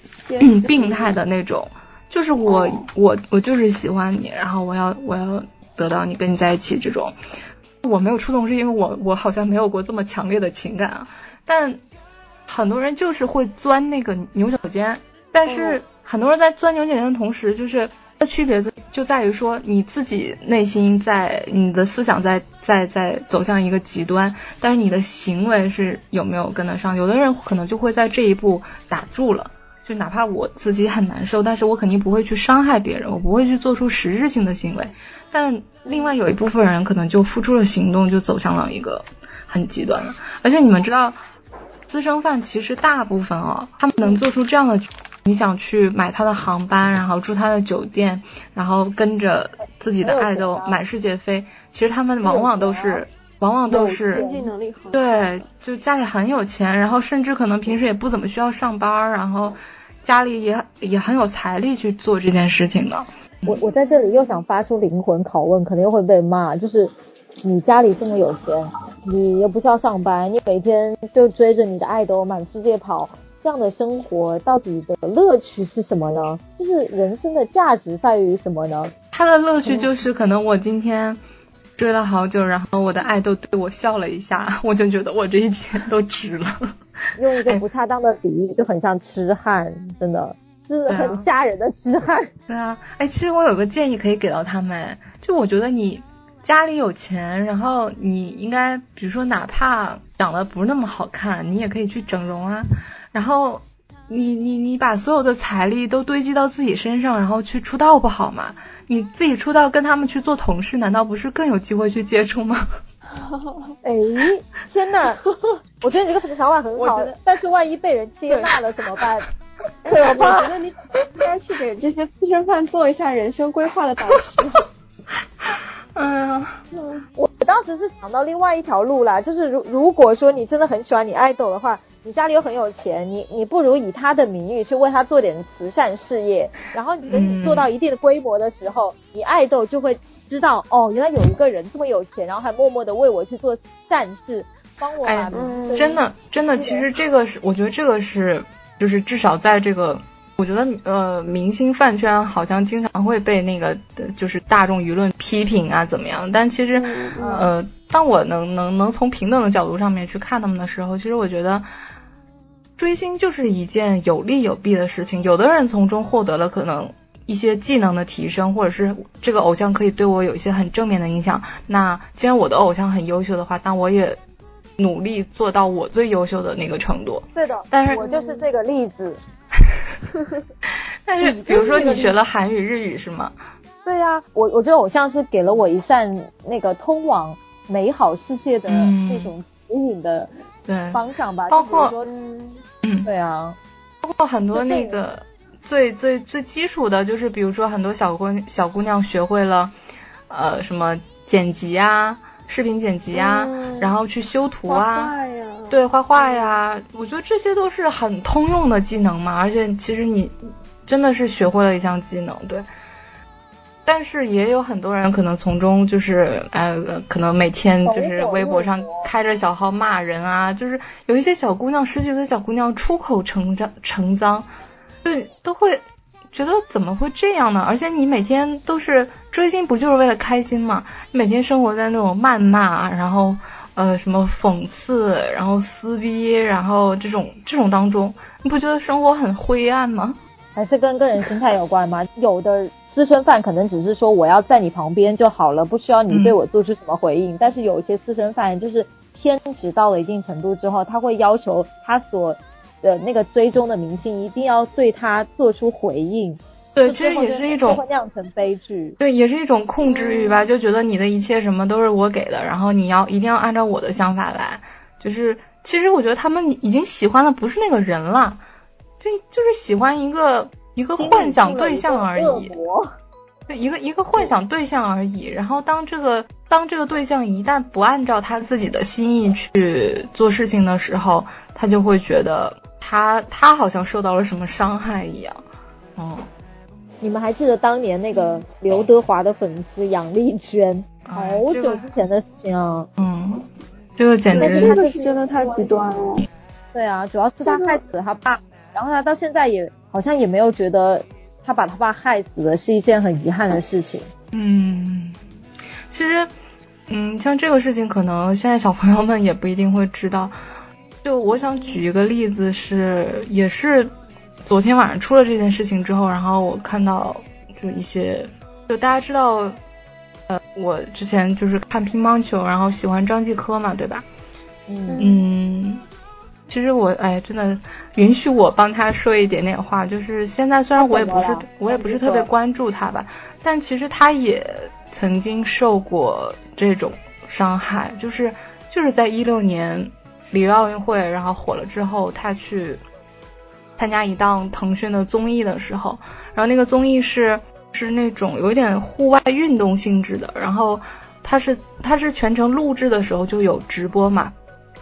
病态的那种，就是我我我就是喜欢你，然后我要我要。得到你跟你在一起这种，我没有触动，是因为我我好像没有过这么强烈的情感啊。但很多人就是会钻那个牛角尖，但是很多人在钻牛角尖的同时，就是的区别就就在于说你自己内心在你的思想在在在走向一个极端，但是你的行为是有没有跟得上？有的人可能就会在这一步打住了。就哪怕我自己很难受，但是我肯定不会去伤害别人，我不会去做出实质性的行为。但另外有一部分人可能就付出了行动，就走向了一个很极端了。而且你们知道，私生饭其实大部分哦，他们能做出这样的，你想去买他的航班，然后住他的酒店，然后跟着自己的爱豆满世界飞。其实他们往往都是，往往都是
经济能力很
对，就家里很有钱，然后甚至可能平时也不怎么需要上班，然后家里也也很有财力去做这件事情的。
我我在这里又想发出灵魂拷问，可能又会被骂，就是你家里这么有钱，你又不需要上班，你每天就追着你的爱豆满世界跑，这样的生活到底的乐趣是什么呢？就是人生的价值在于什么呢？
他的乐趣就是可能我今天追了好久，然后我的爱豆对我笑了一下，我就觉得我这一天都值了。
用一个不恰当的比喻，就很像痴汉，真的。就是很吓人的痴汉。
对啊，哎，其实我有个建议可以给到他们，就我觉得你家里有钱，然后你应该，比如说哪怕长得不是那么好看，你也可以去整容啊。然后你你你把所有的财力都堆积到自己身上，然后去出道不好吗？你自己出道跟他们去做同事，难道不是更有机会去接触吗？
哎，天哪！我觉得你这个想法很好，但是万一被人接纳了怎么办？
对，我觉得你应该去给这些私生饭做一下人生规划的导师。
嗯，
我当时是想到另外一条路啦，就是如如果说你真的很喜欢你爱豆的话，你家里又很有钱，你你不如以他的名义去为他做点慈善事业，然后等你做到一定的规模的时候，你爱豆就会知道哦，原来有一个人这么有钱，然后还默默的为我去做善事，帮我。
哎，真的真的，其实这个是，我觉得这个是。就是至少在这个，我觉得呃，明星饭圈好像经常会被那个，就是大众舆论批评啊，怎么样？但其实，呃，当我能能能从平等的角度上面去看他们的时候，其实我觉得，追星就是一件有利有弊的事情。有的人从中获得了可能一些技能的提升，或者是这个偶像可以对我有一些很正面的影响。那既然我的偶像很优秀的话，那我也。努力做到我最优秀的那个程度。
对的，
但是
我就是这个例子。
但是，比如说你学了韩语、日语是吗？
对呀，我我觉得偶像是给了我一扇那个通往美好世界的那种指引的方向吧。
包括
说，嗯，对啊，
包括很多那个最最最基础的，就是比如说很多小姑小姑娘学会了呃什么剪辑啊。视频剪辑啊，然后去修图啊，对，画画呀，我觉得这些都是很通用的技能嘛。而且其实你真的是学会了一项技能，对。但是也有很多人可能从中就是呃，可能每天就是微博上开着小号骂人啊，就是有一些小姑娘，十几岁小姑娘出口成章成脏，对，都会。觉得怎么会这样呢？而且你每天都是追星，不就是为了开心吗？每天生活在那种谩骂，然后呃什么讽刺，然后撕逼，然后这种这种当中，你不觉得生活很灰暗吗？
还是跟个人心态有关吗？有的私生饭可能只是说我要在你旁边就好了，不需要你对我做出什么回应。但是有一些私生饭就是偏执到了一定程度之后，他会要求他所。的那个追踪的明星一定要对他做出回应，
对，其实也是一种
会酿成悲剧，
对，也是一种控制欲吧，就觉得你的一切什么都是我给的，然后你要一定要按照我的想法来，就是其实我觉得他们已经喜欢的不是那个人了，就就是喜欢一个一个幻想对象而已，对，一个一个幻想对象而已，然后当这个当这个对象一旦不按照他自己的心意去做事情的时候，他就会觉得。他他好像受到了什么伤害一样，嗯，
你们还记得当年那个刘德华的粉丝杨丽娟，好久之前的事情啊，
嗯，这个简直
这个是真的太极端了，
对啊，主要是他害死他爸，然后他到现在也好像也没有觉得他把他爸害死了是一件很遗憾的事情，
嗯，其实，嗯，像这个事情可能现在小朋友们也不一定会知道。就我想举一个例子，是也是昨天晚上出了这件事情之后，然后我看到就一些，就大家知道，呃，我之前就是看乒乓球，然后喜欢张继科嘛，对吧？
嗯
嗯，其实我哎，真的允许我帮他说一点点话，就是现在虽然我也不是我也不是特别关注他吧，但其实他也曾经受过这种伤害，就是就是在一六年。里约奥运会，然后火了之后，他去参加一档腾讯的综艺的时候，然后那个综艺是是那种有一点户外运动性质的，然后它是它是全程录制的时候就有直播嘛，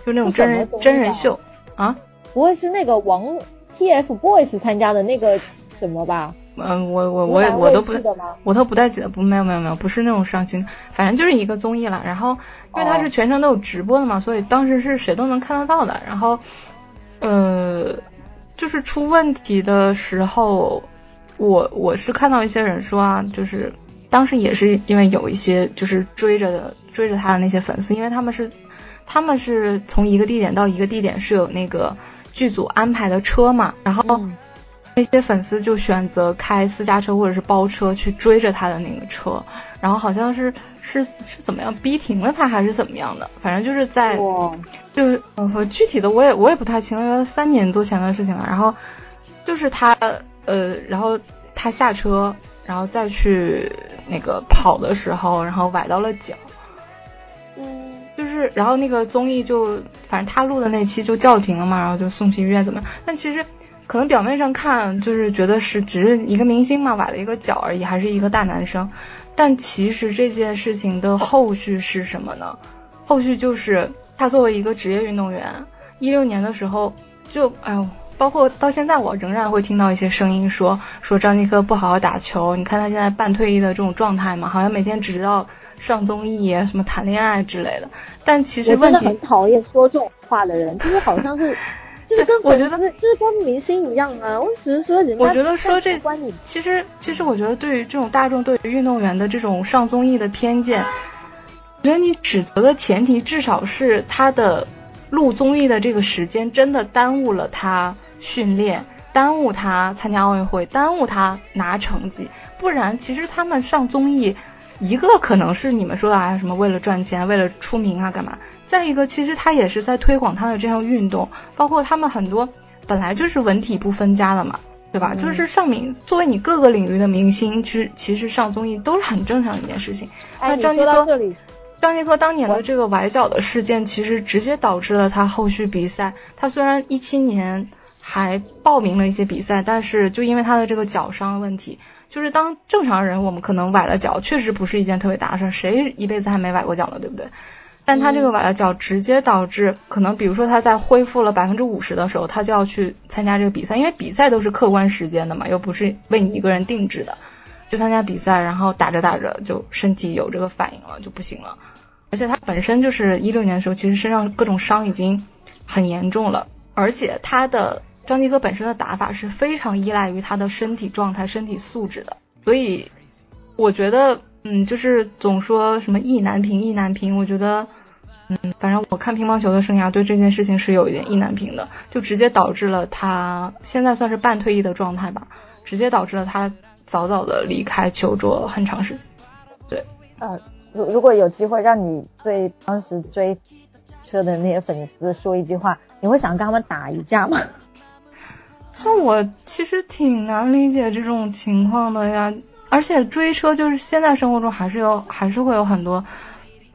就那种真人真人秀啊，
不会是那个王 TFBOYS 参加的那个什么吧？
嗯，我我我我都不我都不带记得，不没有没有没有，不是那种上新，反正就是一个综艺了。然后因为它是全程都有直播的嘛，所以当时是谁都能看得到的。然后呃，就是出问题的时候，我我是看到一些人说啊，就是当时也是因为有一些就是追着的追着他的那些粉丝，因为他们是他们是从一个地点到一个地点是有那个剧组安排的车嘛，然后。那些粉丝就选择开私家车或者是包车去追着他的那个车，然后好像是是是怎么样逼停了他还是怎么样的，反正就是在就是呃具体的我也我也不太清，因为三年多前的事情了。然后就是他呃然后他下车然后再去那个跑的时候，然后崴到了脚，
嗯，
就是然后那个综艺就反正他录的那期就叫停了嘛，然后就送去医院怎么样？但其实。可能表面上看就是觉得是只是一个明星嘛，崴了一个脚而已，还是一个大男生。但其实这件事情的后续是什么呢？后续就是他作为一个职业运动员，一六年的时候就哎呦，包括到现在我仍然会听到一些声音说说张继科不好好打球。你看他现在半退役的这种状态嘛，好像每天只知道上综艺什么谈恋爱之类的。但其实问题
很讨厌说这种话的人，就是好像是。就是跟
我觉得
就是跟明星一样啊，我只是说人
家。我觉得说这关你，其实其实我觉得对于这种大众对于运动员的这种上综艺的偏见，我觉得你指责的前提至少是他的录综艺的这个时间真的耽误了他训练，耽误他参加奥运会，耽误他拿成绩，不然其实他们上综艺，一个可能是你们说的啊什么为了赚钱，为了出名啊干嘛。再一个，其实他也是在推广他的这项运动，包括他们很多本来就是文体不分家的嘛，对吧？就是上明作为你各个领域的明星，其实其实上综艺都是很正常的一件事情。那张继科，张继科当年的这个崴脚的事件，其实直接导致了他后续比赛。他虽然一七年还报名了一些比赛，但是就因为他的这个脚伤问题，就是当正常人，我们可能崴了脚，确实不是一件特别大的事儿，谁一辈子还没崴过脚呢，对不对？但他这个崴了脚，直接导致可能，比如说他在恢复了百分之五十的时候，他就要去参加这个比赛，因为比赛都是客观时间的嘛，又不是为你一个人定制的，去参加比赛，然后打着打着就身体有这个反应了，就不行了。而且他本身就是一六年的时候，其实身上各种伤已经很严重了，而且他的张继科本身的打法是非常依赖于他的身体状态、身体素质的，所以我觉得。嗯，就是总说什么意难平，意难平。我觉得，嗯，反正我看乒乓球的生涯，对这件事情是有一点意难平的，就直接导致了他现在算是半退役的状态吧，直接导致了他早早的离开球桌很长时间。对，
呃，如如果有机会让你对当时追车的那些粉丝说一句话，你会想跟他们打一架吗？
就我其实挺难理解这种情况的呀。而且追车就是现在生活中还是有还是会有很多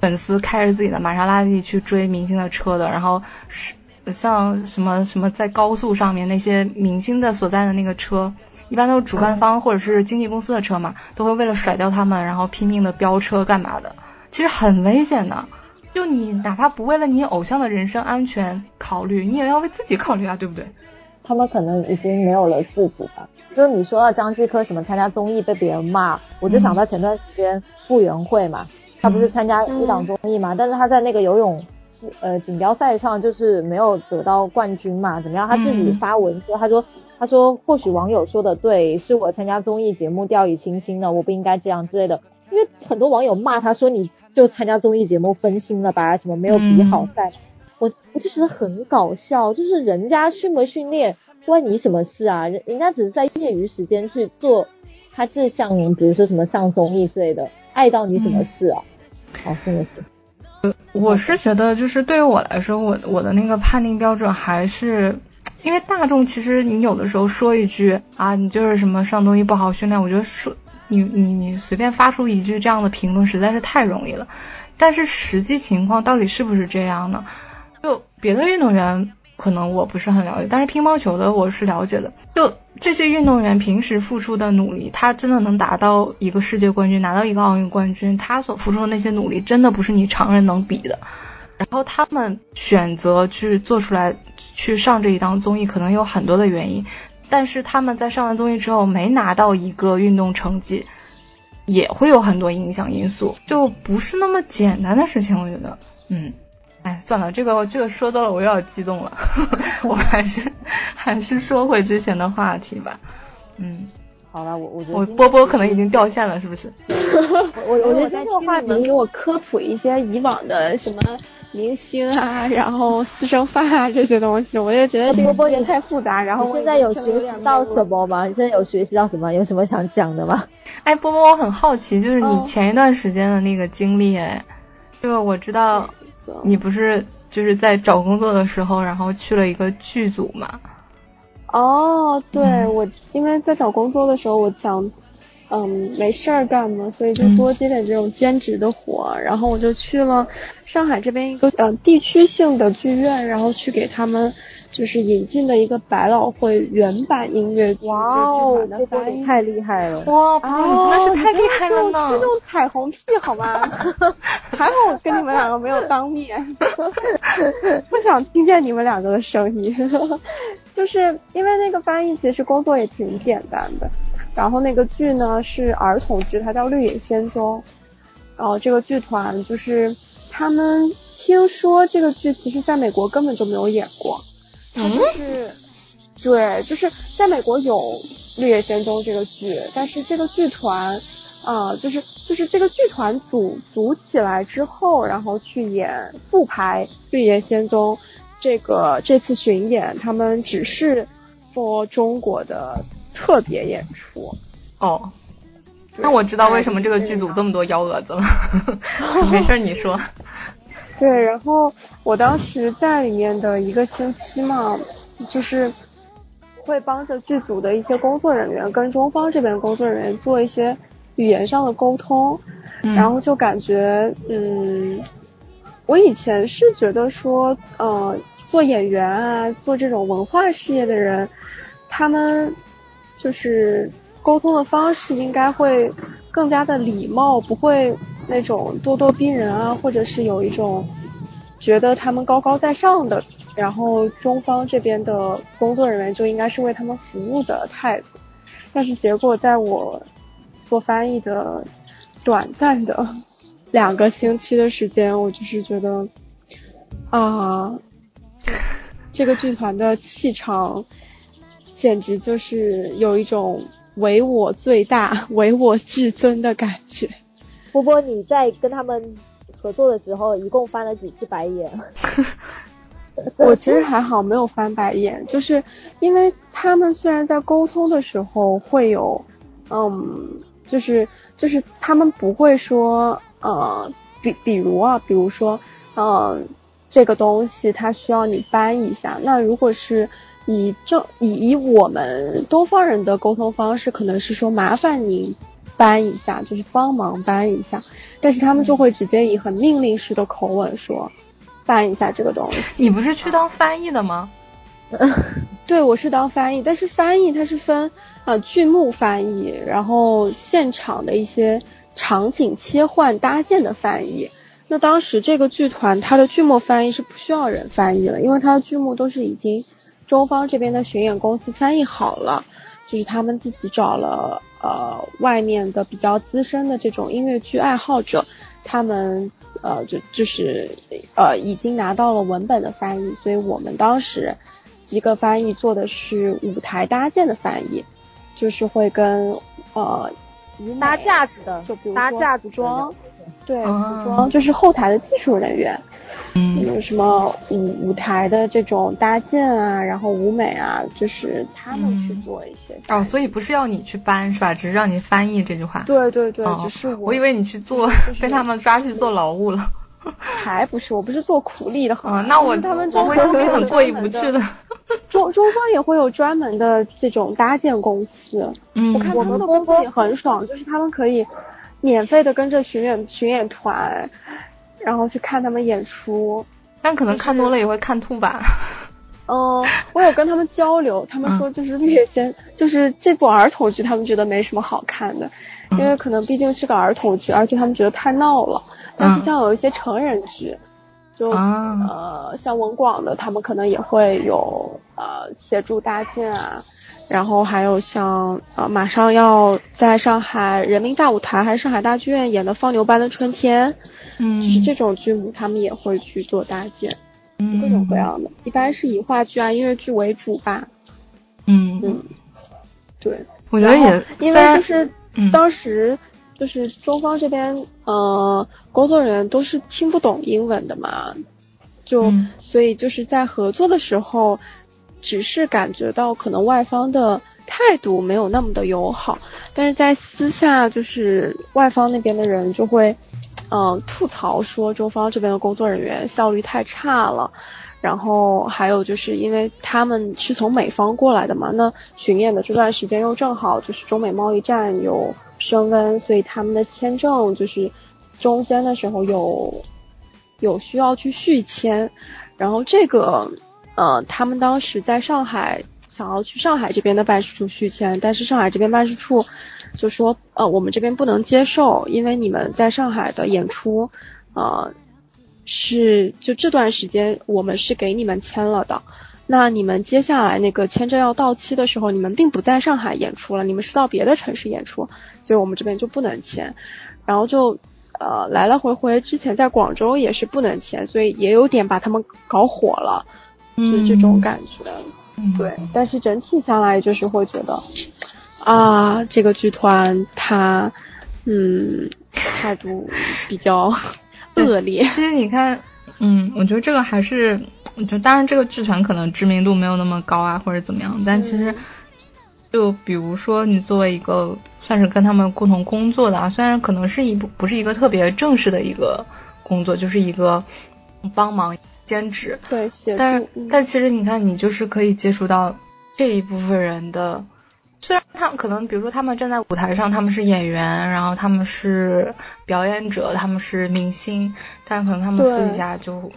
粉丝开着自己的玛莎拉蒂去追明星的车的，然后是像什么什么在高速上面那些明星的所在的那个车，一般都是主办方或者是经纪公司的车嘛，都会为了甩掉他们，然后拼命的飙车干嘛的，其实很危险的。就你哪怕不为了你偶像的人身安全考虑，你也要为自己考虑啊，对不对？
他们可能已经没有了自己吧。就是你说到张继科什么参加综艺被别人骂，我就想到前段时间傅园慧嘛，他不是参加一档综艺嘛，但是他在那个游泳呃锦标赛上就是没有得到冠军嘛，怎么样？他自己发文说，他说他说或许网友说的对，是我参加综艺节目掉以轻心了，我不应该这样之类的。因为很多网友骂他说你就参加综艺节目分心了吧，什么没有比好赛，我我就觉得很搞笑，就是人家训不训练。关你什么事啊？人人家只是在业余时间去做他这项，比如说什么上综艺之类的，碍到你什么事啊？哦，真的是。
呃，我是觉得，就是对于我来说，我我的那个判定标准还是，因为大众其实你有的时候说一句啊，你就是什么上综艺不好训练，我觉得说你你你随便发出一句这样的评论实在是太容易了。但是实际情况到底是不是这样呢？别的运动员。可能我不是很了解，但是乒乓球的我是了解的。就这些运动员平时付出的努力，他真的能达到一个世界冠军，拿到一个奥运冠军，他所付出的那些努力，真的不是你常人能比的。然后他们选择去做出来，去上这一档综艺，可能有很多的原因。但是他们在上完综艺之后，没拿到一个运动成绩，也会有很多影响因素，就不是那么简单的事情。我觉得，嗯，哎，算了，这个这个说多了，我又要激动了。我还是还是说回之前的话题吧。嗯，
好了，我我觉得
我波波可能已经掉线了，是不是？
我我觉得
这个话题给我科普一些以往的什么。明星啊，然后私生饭啊这些东西，我就觉得这个波点太复杂。然后
现在有学习到什么吗？你现在有学习到什么？有什么想讲的吗？
哎，波波，我很好奇，就是你前一段时间的那个经历，哎，就是我知道你不是就是在找工作的时候，然后去了一个剧组嘛？
哦，对，我因为在找工作的时候，我想。嗯，没事儿干嘛，所以就多接点这种兼职的活。然后我就去了上海这边一个呃地区性的剧院，然后去给他们就是引进的一个百老汇原版音乐剧。
哇哦，太厉害了！
哇，你真的是太厉害了呢！
是那种彩虹屁好吗？还好我跟你们两个没有当面，不想听见你们两个的声音。就是因为那个翻译其实工作也挺简单的。然后那个剧呢是儿童剧，它叫《绿野仙踪》。然后这个剧团就是他们听说这个剧其实在美国根本就没有演过，嗯，是，对，就是在美国有《绿野仙踪》这个剧，但是这个剧团啊，就是就是这个剧团组组起来之后，然后去演复排《绿野仙踪》这个这次巡演，他们只是播中国的。特别演出
哦，那我知道为什么这个剧组这么多幺蛾子了。没事，你说。
对，然后我当时在里面的一个星期嘛，就是会帮着剧组的一些工作人员跟中方这边工作人员做一些语言上的沟通，然后就感觉，嗯，我以前是觉得说，呃，做演员啊，做这种文化事业的人，他们。就是沟通的方式应该会更加的礼貌，不会那种咄咄逼人啊，或者是有一种觉得他们高高在上的，然后中方这边的工作人员就应该是为他们服务的态度。但是结果在我做翻译的短暂的 两个星期的时间，我就是觉得啊，这个剧团的气场。简直就是有一种唯我最大、唯我至尊的感觉。
波波，你在跟他们合作的时候，一共翻了几次白眼？
我其实还好，没有翻白眼，就是因为他们虽然在沟通的时候会有，嗯，就是就是他们不会说，呃，比比如啊，比如说，嗯，这个东西它需要你搬一下，那如果是。以正以以我们东方人的沟通方式，可能是说麻烦您搬一下，就是帮忙搬一下，但是他们就会直接以很命令式的口吻说，搬一下这个东西。
你不是去当翻译的吗？
对，我是当翻译，但是翻译它是分呃剧目翻译，然后现场的一些场景切换搭建的翻译。那当时这个剧团它的剧目翻译是不需要人翻译了，因为它的剧目都是已经。中方这边的巡演公司翻译好了，就是他们自己找了呃外面的比较资深的这种音乐剧爱好者，他们呃就就是呃已经拿到了文本的翻译，所以我们当时几个翻译做的是舞台搭建的翻译，就是会跟呃
搭架子的，
就比如
搭架
子装，对，服装就是后台的技术人员。
嗯，
有什么舞舞台的这种搭建啊，然后舞美啊，就是他们去做一些。
哦，所以不是要你去搬是吧？只是让你翻译这句话。
对对对，只是
我以为你去做，被他们抓去做劳务了。
还不是，我不是做苦力的。
嗯，那我
他们
我会心里很过意不去的。
中中方也会有专门的这种搭建公司。
嗯，
我看他们的工作也很爽，就是他们可以免费的跟着巡演巡演团。然后去看他们演出，
但可能看多了也会看吐吧。
嗯，我有跟他们交流，他们说就是略显，就是这部儿童剧他们觉得没什么好看的，因为可能毕竟是个儿童剧，而且他们觉得太闹了。但是像有一些成人剧，就呃像文广的，他们可能也会有呃协助搭建啊。然后还有像呃马上要在上海人民大舞台还是上海大剧院演的《放牛班的春天》，
嗯，
就是这种剧目，他们也会去做搭建，各种各样的，一般是以话剧啊、音乐剧为主吧。
嗯。
嗯，对，
我觉得也
因为就是当时就是中方这边呃工作人员都是听不懂英文的嘛，就所以就是在合作的时候。只是感觉到可能外方的态度没有那么的友好，但是在私下就是外方那边的人就会，嗯，吐槽说中方这边的工作人员效率太差了，然后还有就是因为他们是从美方过来的嘛，那巡演的这段时间又正好就是中美贸易战有升温，所以他们的签证就是中间的时候有有需要去续签，然后这个。呃，他们当时在上海想要去上海这边的办事处续签，但是上海这边办事处就说，呃，我们这边不能接受，因为你们在上海的演出，呃，是就这段时间我们是给你们签了的，那你们接下来那个签证要到期的时候，你们并不在上海演出了，你们是到别的城市演出，所以我们这边就不能签，然后就呃来来回回，之前在广州也是不能签，所以也有点把他们搞火了。是这种感觉，对，但是整体下来就是会觉得，啊，这个剧团他，嗯，态度比较恶劣。
其实你看，嗯，我觉得这个还是，就当然这个剧团可能知名度没有那么高啊，或者怎么样，但其实，就比如说你作为一个算是跟他们共同工作的啊，虽然可能是一不不是一个特别正式的一个工作，就是一个帮忙。兼职
对，
但是但其实你看，你就是可以接触到这一部分人的，虽然他们可能，比如说他们站在舞台上，他们是演员，然后他们是表演者，他们是明星，但可能他们私底下就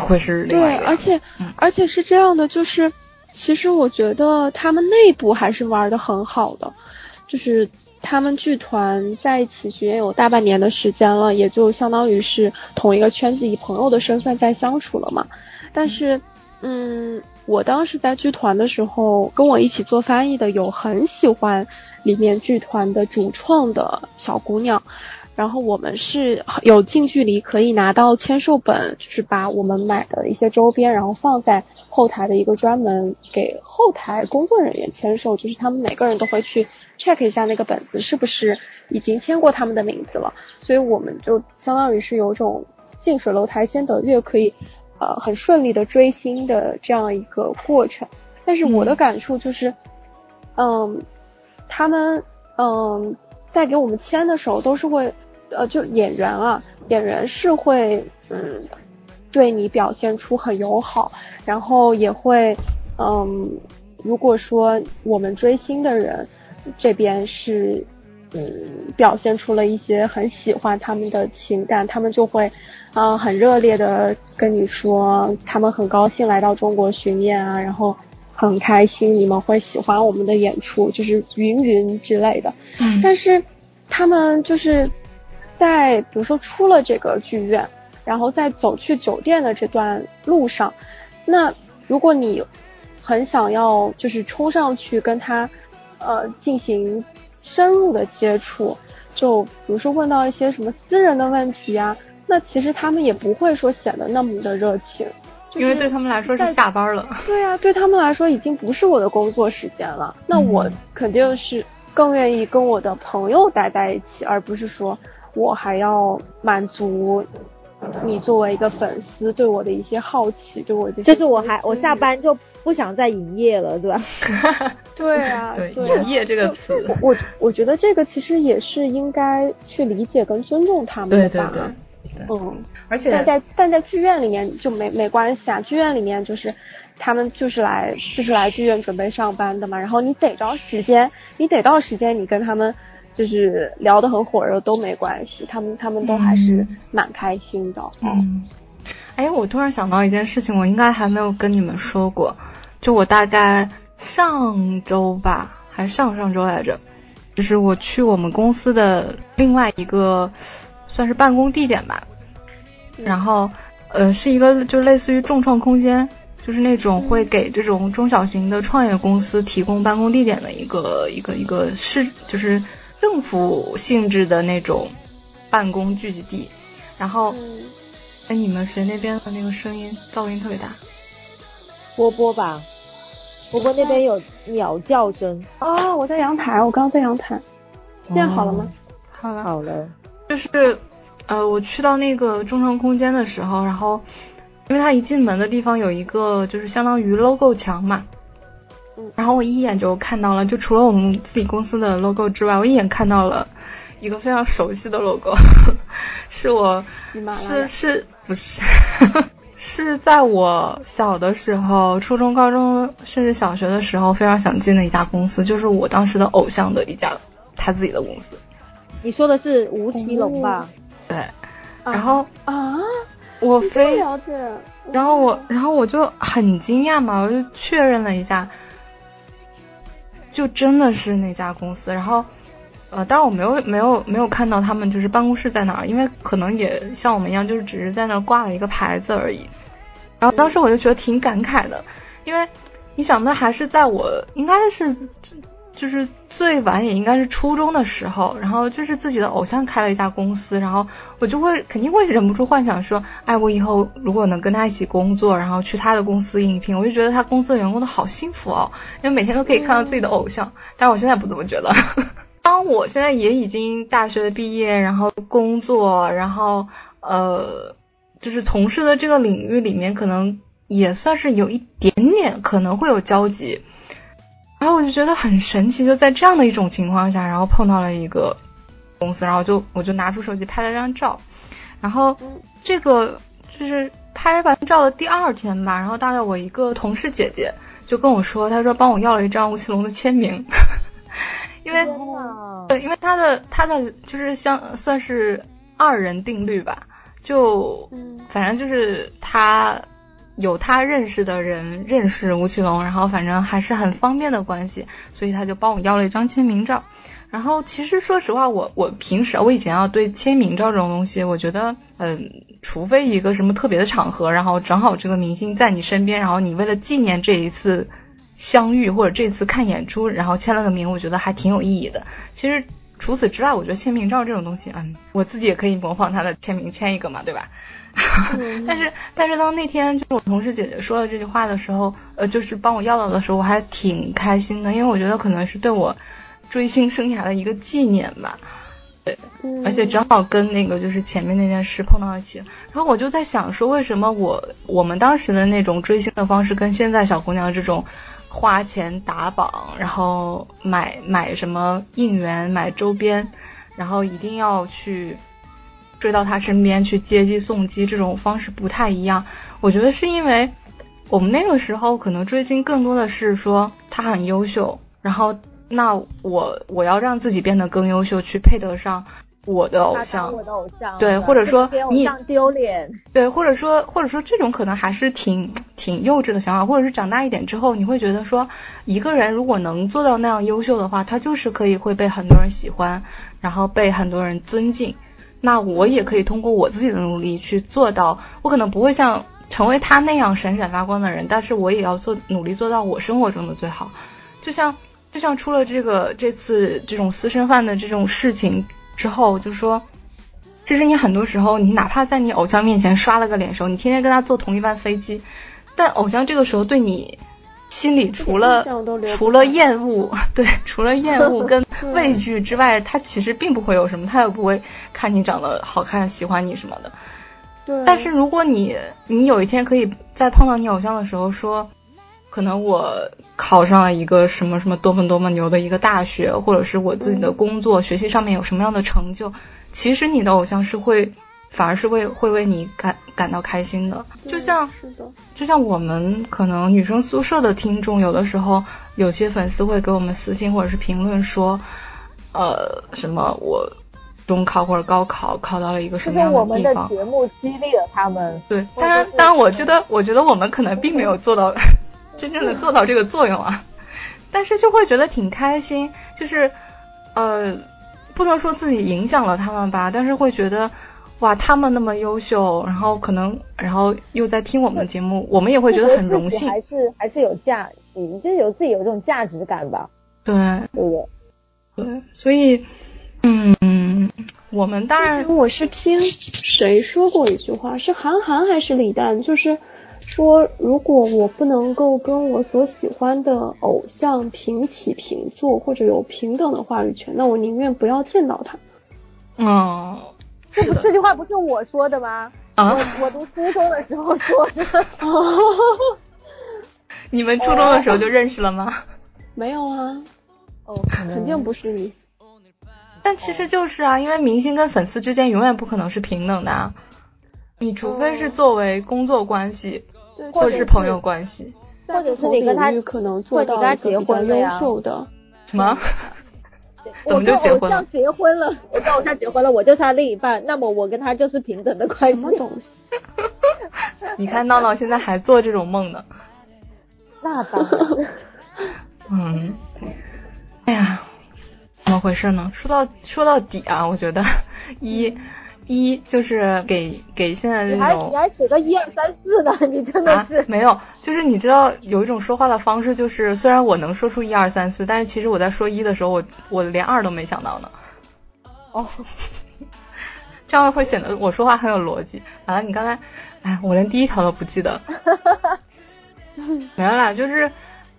会是另外
一个。对，而且而且是这样的，就是其实我觉得他们内部还是玩的很好的，就是。他们剧团在一起巡演有大半年的时间了，也就相当于是同一个圈子以朋友的身份在相处了嘛。但是，嗯，我当时在剧团的时候，跟我一起做翻译的有很喜欢里面剧团的主创的小姑娘。然后我们是有近距离可以拿到签售本，就是把我们买的一些周边，然后放在后台的一个专门给后台工作人员签售，就是他们每个人都会去 check 一下那个本子是不是已经签过他们的名字了，所以我们就相当于是有种近水楼台先得月，可以呃很顺利的追星的这样一个过程。但是我的感触就是，嗯，他们嗯。在给我们签的时候，都是会，呃，就演员啊，演员是会，嗯，对你表现出很友好，然后也会，嗯，如果说我们追星的人这边是，嗯，表现出了一些很喜欢他们的情感，他们就会，嗯，很热烈的跟你说，他们很高兴来到中国巡演啊，然后。很开心，你们会喜欢我们的演出，就是云云之类的。
嗯，
但是他们就是在比如说出了这个剧院，然后在走去酒店的这段路上，那如果你很想要就是冲上去跟他呃进行深入的接触，就比如说问到一些什么私人的问题啊，那其实他们也不会说显得那么的热情。
因为对他们来说是下班了。
对呀，对他们来说已经不是我的工作时间了。那我肯定是更愿意跟我的朋友待在一起，而不是说我还要满足你作为一个粉丝对我的一些好奇，对我的。
就是我还我下班就不想再营业了，对吧？
对啊，
对营业这个词，
我我觉得这个其实也是应该去理解跟尊重他们的
吧。对对对。
嗯，
而且
但在但在剧院里面就没没关系啊，剧院里面就是他们就是来就是来剧院准备上班的嘛，然后你逮着时间，你逮到时间，你跟他们就是聊得很火热都没关系，他们他们都还是蛮开心的。
嗯，哎，我突然想到一件事情，我应该还没有跟你们说过，就我大概上周吧，还是上上周来着，就是我去我们公司的另外一个算是办公地点吧，然后呃是一个就类似于众创空间，就是那种会给这种中小型的创业公司提供办公地点的一个一个一个市，就是政府性质的那种办公聚集地，然后。哎，你们谁那边的那个声音噪音特别大？
波波吧，波波那边有鸟叫声
啊！我在阳台，我刚刚在阳台，现在好了吗？
好了，
好了。
就是，呃，我去到那个中创空间的时候，然后，因为它一进门的地方有一个就是相当于 logo 墙嘛，
嗯，
然后我一眼就看到了，就除了我们自己公司的 logo 之外，我一眼看到了一个非常熟悉的 logo，是我，是是。不是，是在我小的时候，初中、高中，甚至小学的时候，非常想进的一家公司，就是我当时的偶像的一家他自己的公司。
你说的是吴奇隆吧？
对。然后
啊，
我非
了解。
然后我，然后我就很惊讶嘛，我就确认了一下，就真的是那家公司。然后。呃，当然我没有没有没有看到他们就是办公室在哪儿，因为可能也像我们一样，就是只是在那儿挂了一个牌子而已。然后当时我就觉得挺感慨的，因为你想，那还是在我应该是就是最晚也应该是初中的时候，然后就是自己的偶像开了一家公司，然后我就会肯定会忍不住幻想说，哎，我以后如果能跟他一起工作，然后去他的公司应聘，我就觉得他公司的员工都好幸福哦，因为每天都可以看到自己的偶像。但是我现在不这么觉得。当我现在也已经大学的毕业，然后工作，然后呃，就是从事的这个领域里面，可能也算是有一点点可能会有交集，然后我就觉得很神奇，就在这样的一种情况下，然后碰到了一个公司，然后就我就拿出手机拍了张照，然后这个就是拍完照的第二天吧，然后大概我一个同事姐姐就跟我说，她说帮我要了一张吴奇隆的签名。因为对，因为他的他的就是像算是二人定律吧，就反正就是他有他认识的人认识吴奇隆，然后反正还是很方便的关系，所以他就帮我要了一张签名照。然后其实说实话，我我平时我以前要对签名照这种东西，我觉得嗯，除非一个什么特别的场合，然后正好这个明星在你身边，然后你为了纪念这一次。相遇或者这次看演出，然后签了个名，我觉得还挺有意义的。其实除此之外，我觉得签名照这种东西，嗯，我自己也可以模仿他的签名签一个嘛，对吧？但是但是当那天就是我同事姐姐说了这句话的时候，呃，就是帮我要到的时候，我还挺开心的，因为我觉得可能是对我追星生涯的一个纪念吧。对，而且正好跟那个就是前面那件事碰到一起，然后我就在想说，为什么我我们当时的那种追星的方式跟现在小姑娘这种。花钱打榜，然后买买什么应援，买周边，然后一定要去追到他身边去接机送机，这种方式不太一样。我觉得是因为我们那个时候可能追星更多的是说他很优秀，然后那我我要让自己变得更优秀，去配得上。我的偶像，
我的偶像，
对，或者说你
丢脸，
对，或者说或者说这种可能还是挺挺幼稚的想法，或者是长大一点之后，你会觉得说，一个人如果能做到那样优秀的话，他就是可以会被很多人喜欢，然后被很多人尊敬。那我也可以通过我自己的努力去做到，我可能不会像成为他那样闪闪发光的人，但是我也要做努力做到我生活中的最好。就像就像出了这个这次这种私生饭的这种事情。之后就说，其实你很多时候，你哪怕在你偶像面前刷了个脸熟，你天天跟他坐同一班飞机，但偶像这个时候对你心里除了除了厌恶，对，除了厌恶 跟畏惧之外，他其实并不会有什么，他也不会看你长得好看喜欢你什么的。
对。
但是如果你你有一天可以在碰到你偶像的时候说。可能我考上了一个什么什么多么多么牛的一个大学，或者是我自己的工作学习上面有什么样的成就，其实你的偶像是会，反而是为会为你感感到开心的。就像
是的，
就像我们可能女生宿舍的听众，有的时候有些粉丝会给我们私信或者是评论说，呃，什么我中考或者高考考到了一个什么样
的地方。我们
的
节目激励了他们。
对，当然，当然，我觉得，我觉得我们可能并没有做到 真正的做到这个作用啊，但是就会觉得挺开心，就是呃，不能说自己影响了他们吧，但是会觉得哇，他们那么优秀，然后可能，然后又在听我们的节目，我们也会觉得很荣幸，
还是还是有价，嗯，就有自己有这种价值感吧。
对，
对不对？
对，所以，嗯，我们当然，
我是听谁说过一句话，是韩寒还是李诞？就是说，如果我不能够跟我所喜欢的偶像平起平坐，或者有平等的话语权，那我宁愿不要见到他。
嗯，
这不这句话不是我说的吗？
啊，
我读初中的时候说的。
你们初中的时候就认识了吗？
没有啊，
哦，
肯定不是你。
但其实就是啊，因为明星跟粉丝之间永远不可能是平等的啊，你除非是作为工作关系，
对，
或者是朋友关系，
或者是你跟他
可能做到
结婚优
秀的
什么？
怎
么就结婚了？
结婚了，我跟我他结婚了，我就是他另一半，那么我跟他就是平等的关系。
什么东西？
你看闹闹现在还做这种梦呢。
那当然。
嗯，哎呀，怎么回事呢？说到说到底啊，我觉得一一就是给给现在这种，
你还写个一二三四呢？你真的是
没有，就是你知道有一种说话的方式，就是 虽然我能说出一二三四，但是其实我在说一的时候，我我连二都没想到呢。
哦，
这样会显得我说话很有逻辑。完了，你刚才，哎，我连第一条都不记得。没有啦，就是。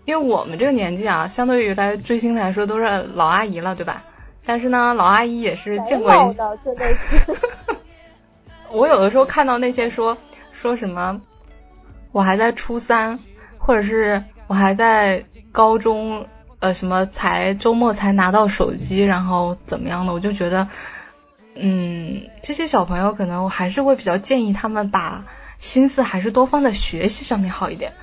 因为我们这个年纪啊，相对于来追星来说都是老阿姨了，对吧？但是呢，老阿姨也是见过一
的，真的是。
我有的时候看到那些说说什么，我还在初三，或者是我还在高中，呃，什么才周末才拿到手机，然后怎么样的，我就觉得，嗯，这些小朋友可能我还是会比较建议他们把心思还是多放在学习上面好一点。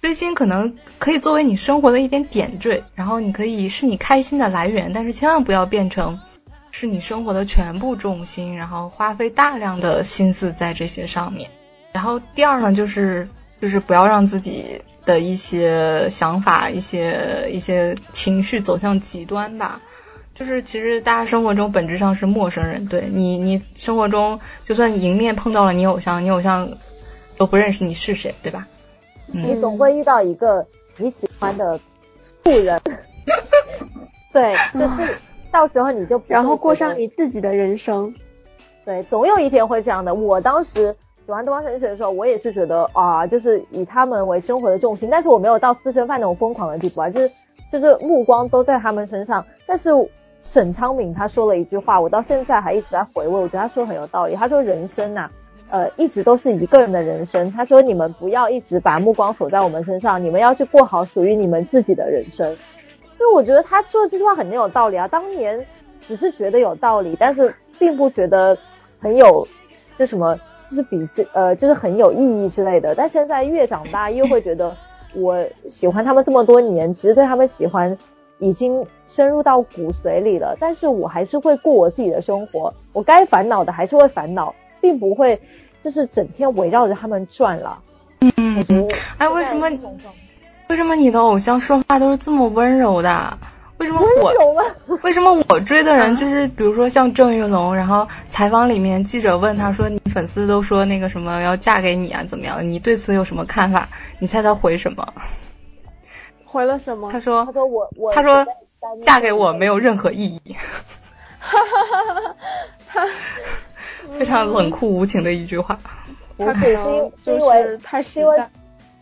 追星可能可以作为你生活的一点点缀，然后你可以是你开心的来源，但是千万不要变成是你生活的全部重心，然后花费大量的心思在这些上面。然后第二呢，就是就是不要让自己的一些想法、一些一些情绪走向极端吧。就是其实大家生活中本质上是陌生人，对你你生活中就算迎面碰到了你偶像，你偶像都不认识你是谁，对吧？
你总会遇到一个你喜欢的素人，对，就是到时候你就
然后过上你自己的人生，
对，总有一天会这样的。我当时喜欢东方神起的时候，我也是觉得啊，就是以他们为生活的重心，但是我没有到私生饭那种疯狂的地步啊，就是就是目光都在他们身上。但是沈昌敏他说了一句话，我到现在还一直在回味，我觉得他说很有道理。他说人生呐。呃，一直都是一个人的人生。他说：“你们不要一直把目光锁在我们身上，你们要去过好属于你们自己的人生。”所以我觉得他说的这句话很有道理啊。当年只是觉得有道理，但是并不觉得很有这什么，就是比这呃，就是很有意义之类的。但现在越长大，越会觉得我喜欢他们这么多年，其实对他们喜欢已经深入到骨髓里了。但是我还是会过我自己的生活，我该烦恼的还是会烦恼。并不会，就是整天围绕着他们转了。
嗯，哎，为什么？为什么你的偶像说话都是这么温柔的？为什么我？为什么我追的人就是，比如说像郑云龙，然后采访里面记者问他说：“你粉丝都说那个什么要嫁给你啊，怎么样？你对此有什么看法？”你猜他回什么？
回了什么？
他说：“
他说我我
他说嫁给我没有任何意义。”
哈哈哈哈哈！他。
非常冷酷无情的一句话。
他可能就是太实在。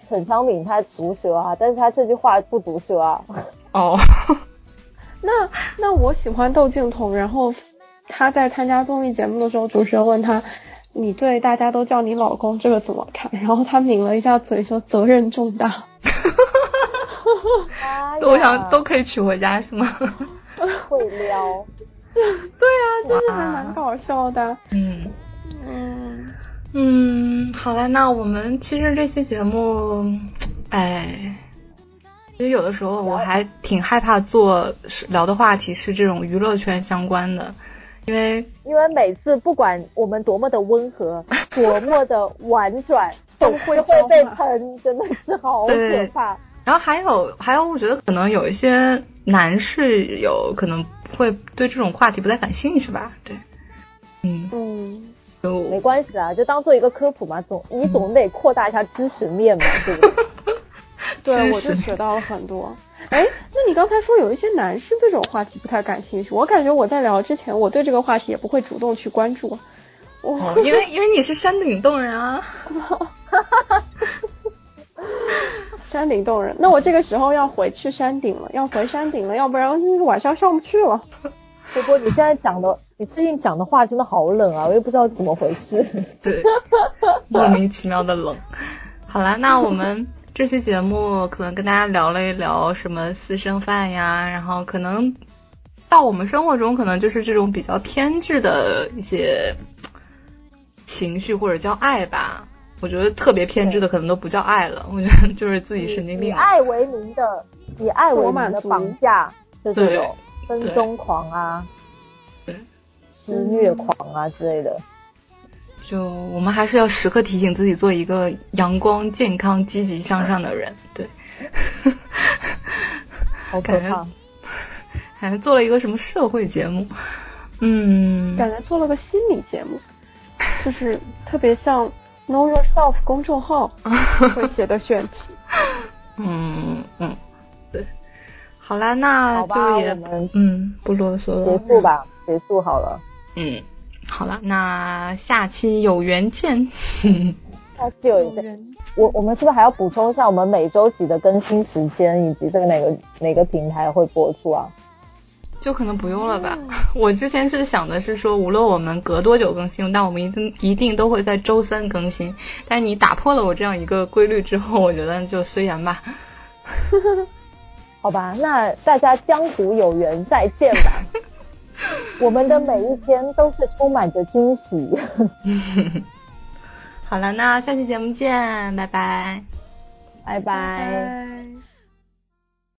陈昌敏他毒舌啊，但是他这句话不毒舌啊。
哦。
那那我喜欢窦靖童，然后他在参加综艺节目的时候，主持人问他：“你对大家都叫你老公这个怎么看？”然后他抿了一下嘴说：“责任重大。”哈
哈哈哈
都想都可以娶回家是吗？
会撩。
对啊，就是还蛮搞笑的。
嗯嗯嗯，好了，那我们其实这期节目，哎，其实有的时候我还挺害怕做聊的话题是这种娱乐圈相关的，因为
因为每次不管我们多么的温和，多么的婉转，总会会被喷，真的是好可怕。
然后还有还有，我觉得可能有一些男士有可能会对这种话题不太感兴趣吧。对，
嗯嗯，
就
没关系啊，就当做一个科普嘛，总你总得扩大一下知识面嘛，对不对？
对，我就学到了很多。哎，那你刚才说有一些男士对这种话题不太感兴趣，我感觉我在聊之前，我对这个话题也不会主动去关注。
哦，因为因为你是山顶洞人啊。
山顶洞人，那我这个时候要回去山顶了，要回山顶了，要不然晚上上不去了。
波波，你现在讲的，你最近讲的话真的好冷啊，我也不知道怎么回事。
对，莫名其妙的冷。好啦，那我们。这期节目可能跟大家聊了一聊什么私生饭呀，然后可能到我们生活中可能就是这种比较偏执的一些情绪或者叫爱吧。我觉得特别偏执的可能都不叫爱了，我觉得就是自己神经病。以
爱为名的，以爱为名的绑架，就这种跟踪狂啊，施虐狂啊之类的。
就我们还是要时刻提醒自己，做一个阳光、健康、积极向上的人。对，
好可怕，
感觉做了一个什么社会节目？嗯，
感觉做了个心理节目，就是特别像 Know Yourself 公众号 会写的选题。
嗯嗯，对，好啦，那就也嗯不啰嗦了，
结束吧，结束好了。
嗯。好了，那下期有缘见。
下期有缘见。我我们是不是还要补充一下我们每周几的更新时间，以及这个哪个哪个平台会播出啊？
就可能不用了吧。我之前是想的是说，无论我们隔多久更新，但我们一定一定都会在周三更新。但是你打破了我这样一个规律之后，我觉得就随缘吧。
好吧，那大家江湖有缘再见吧。我们的每一天都是充满着惊喜。
好了，那下期节目见，拜拜，
拜拜。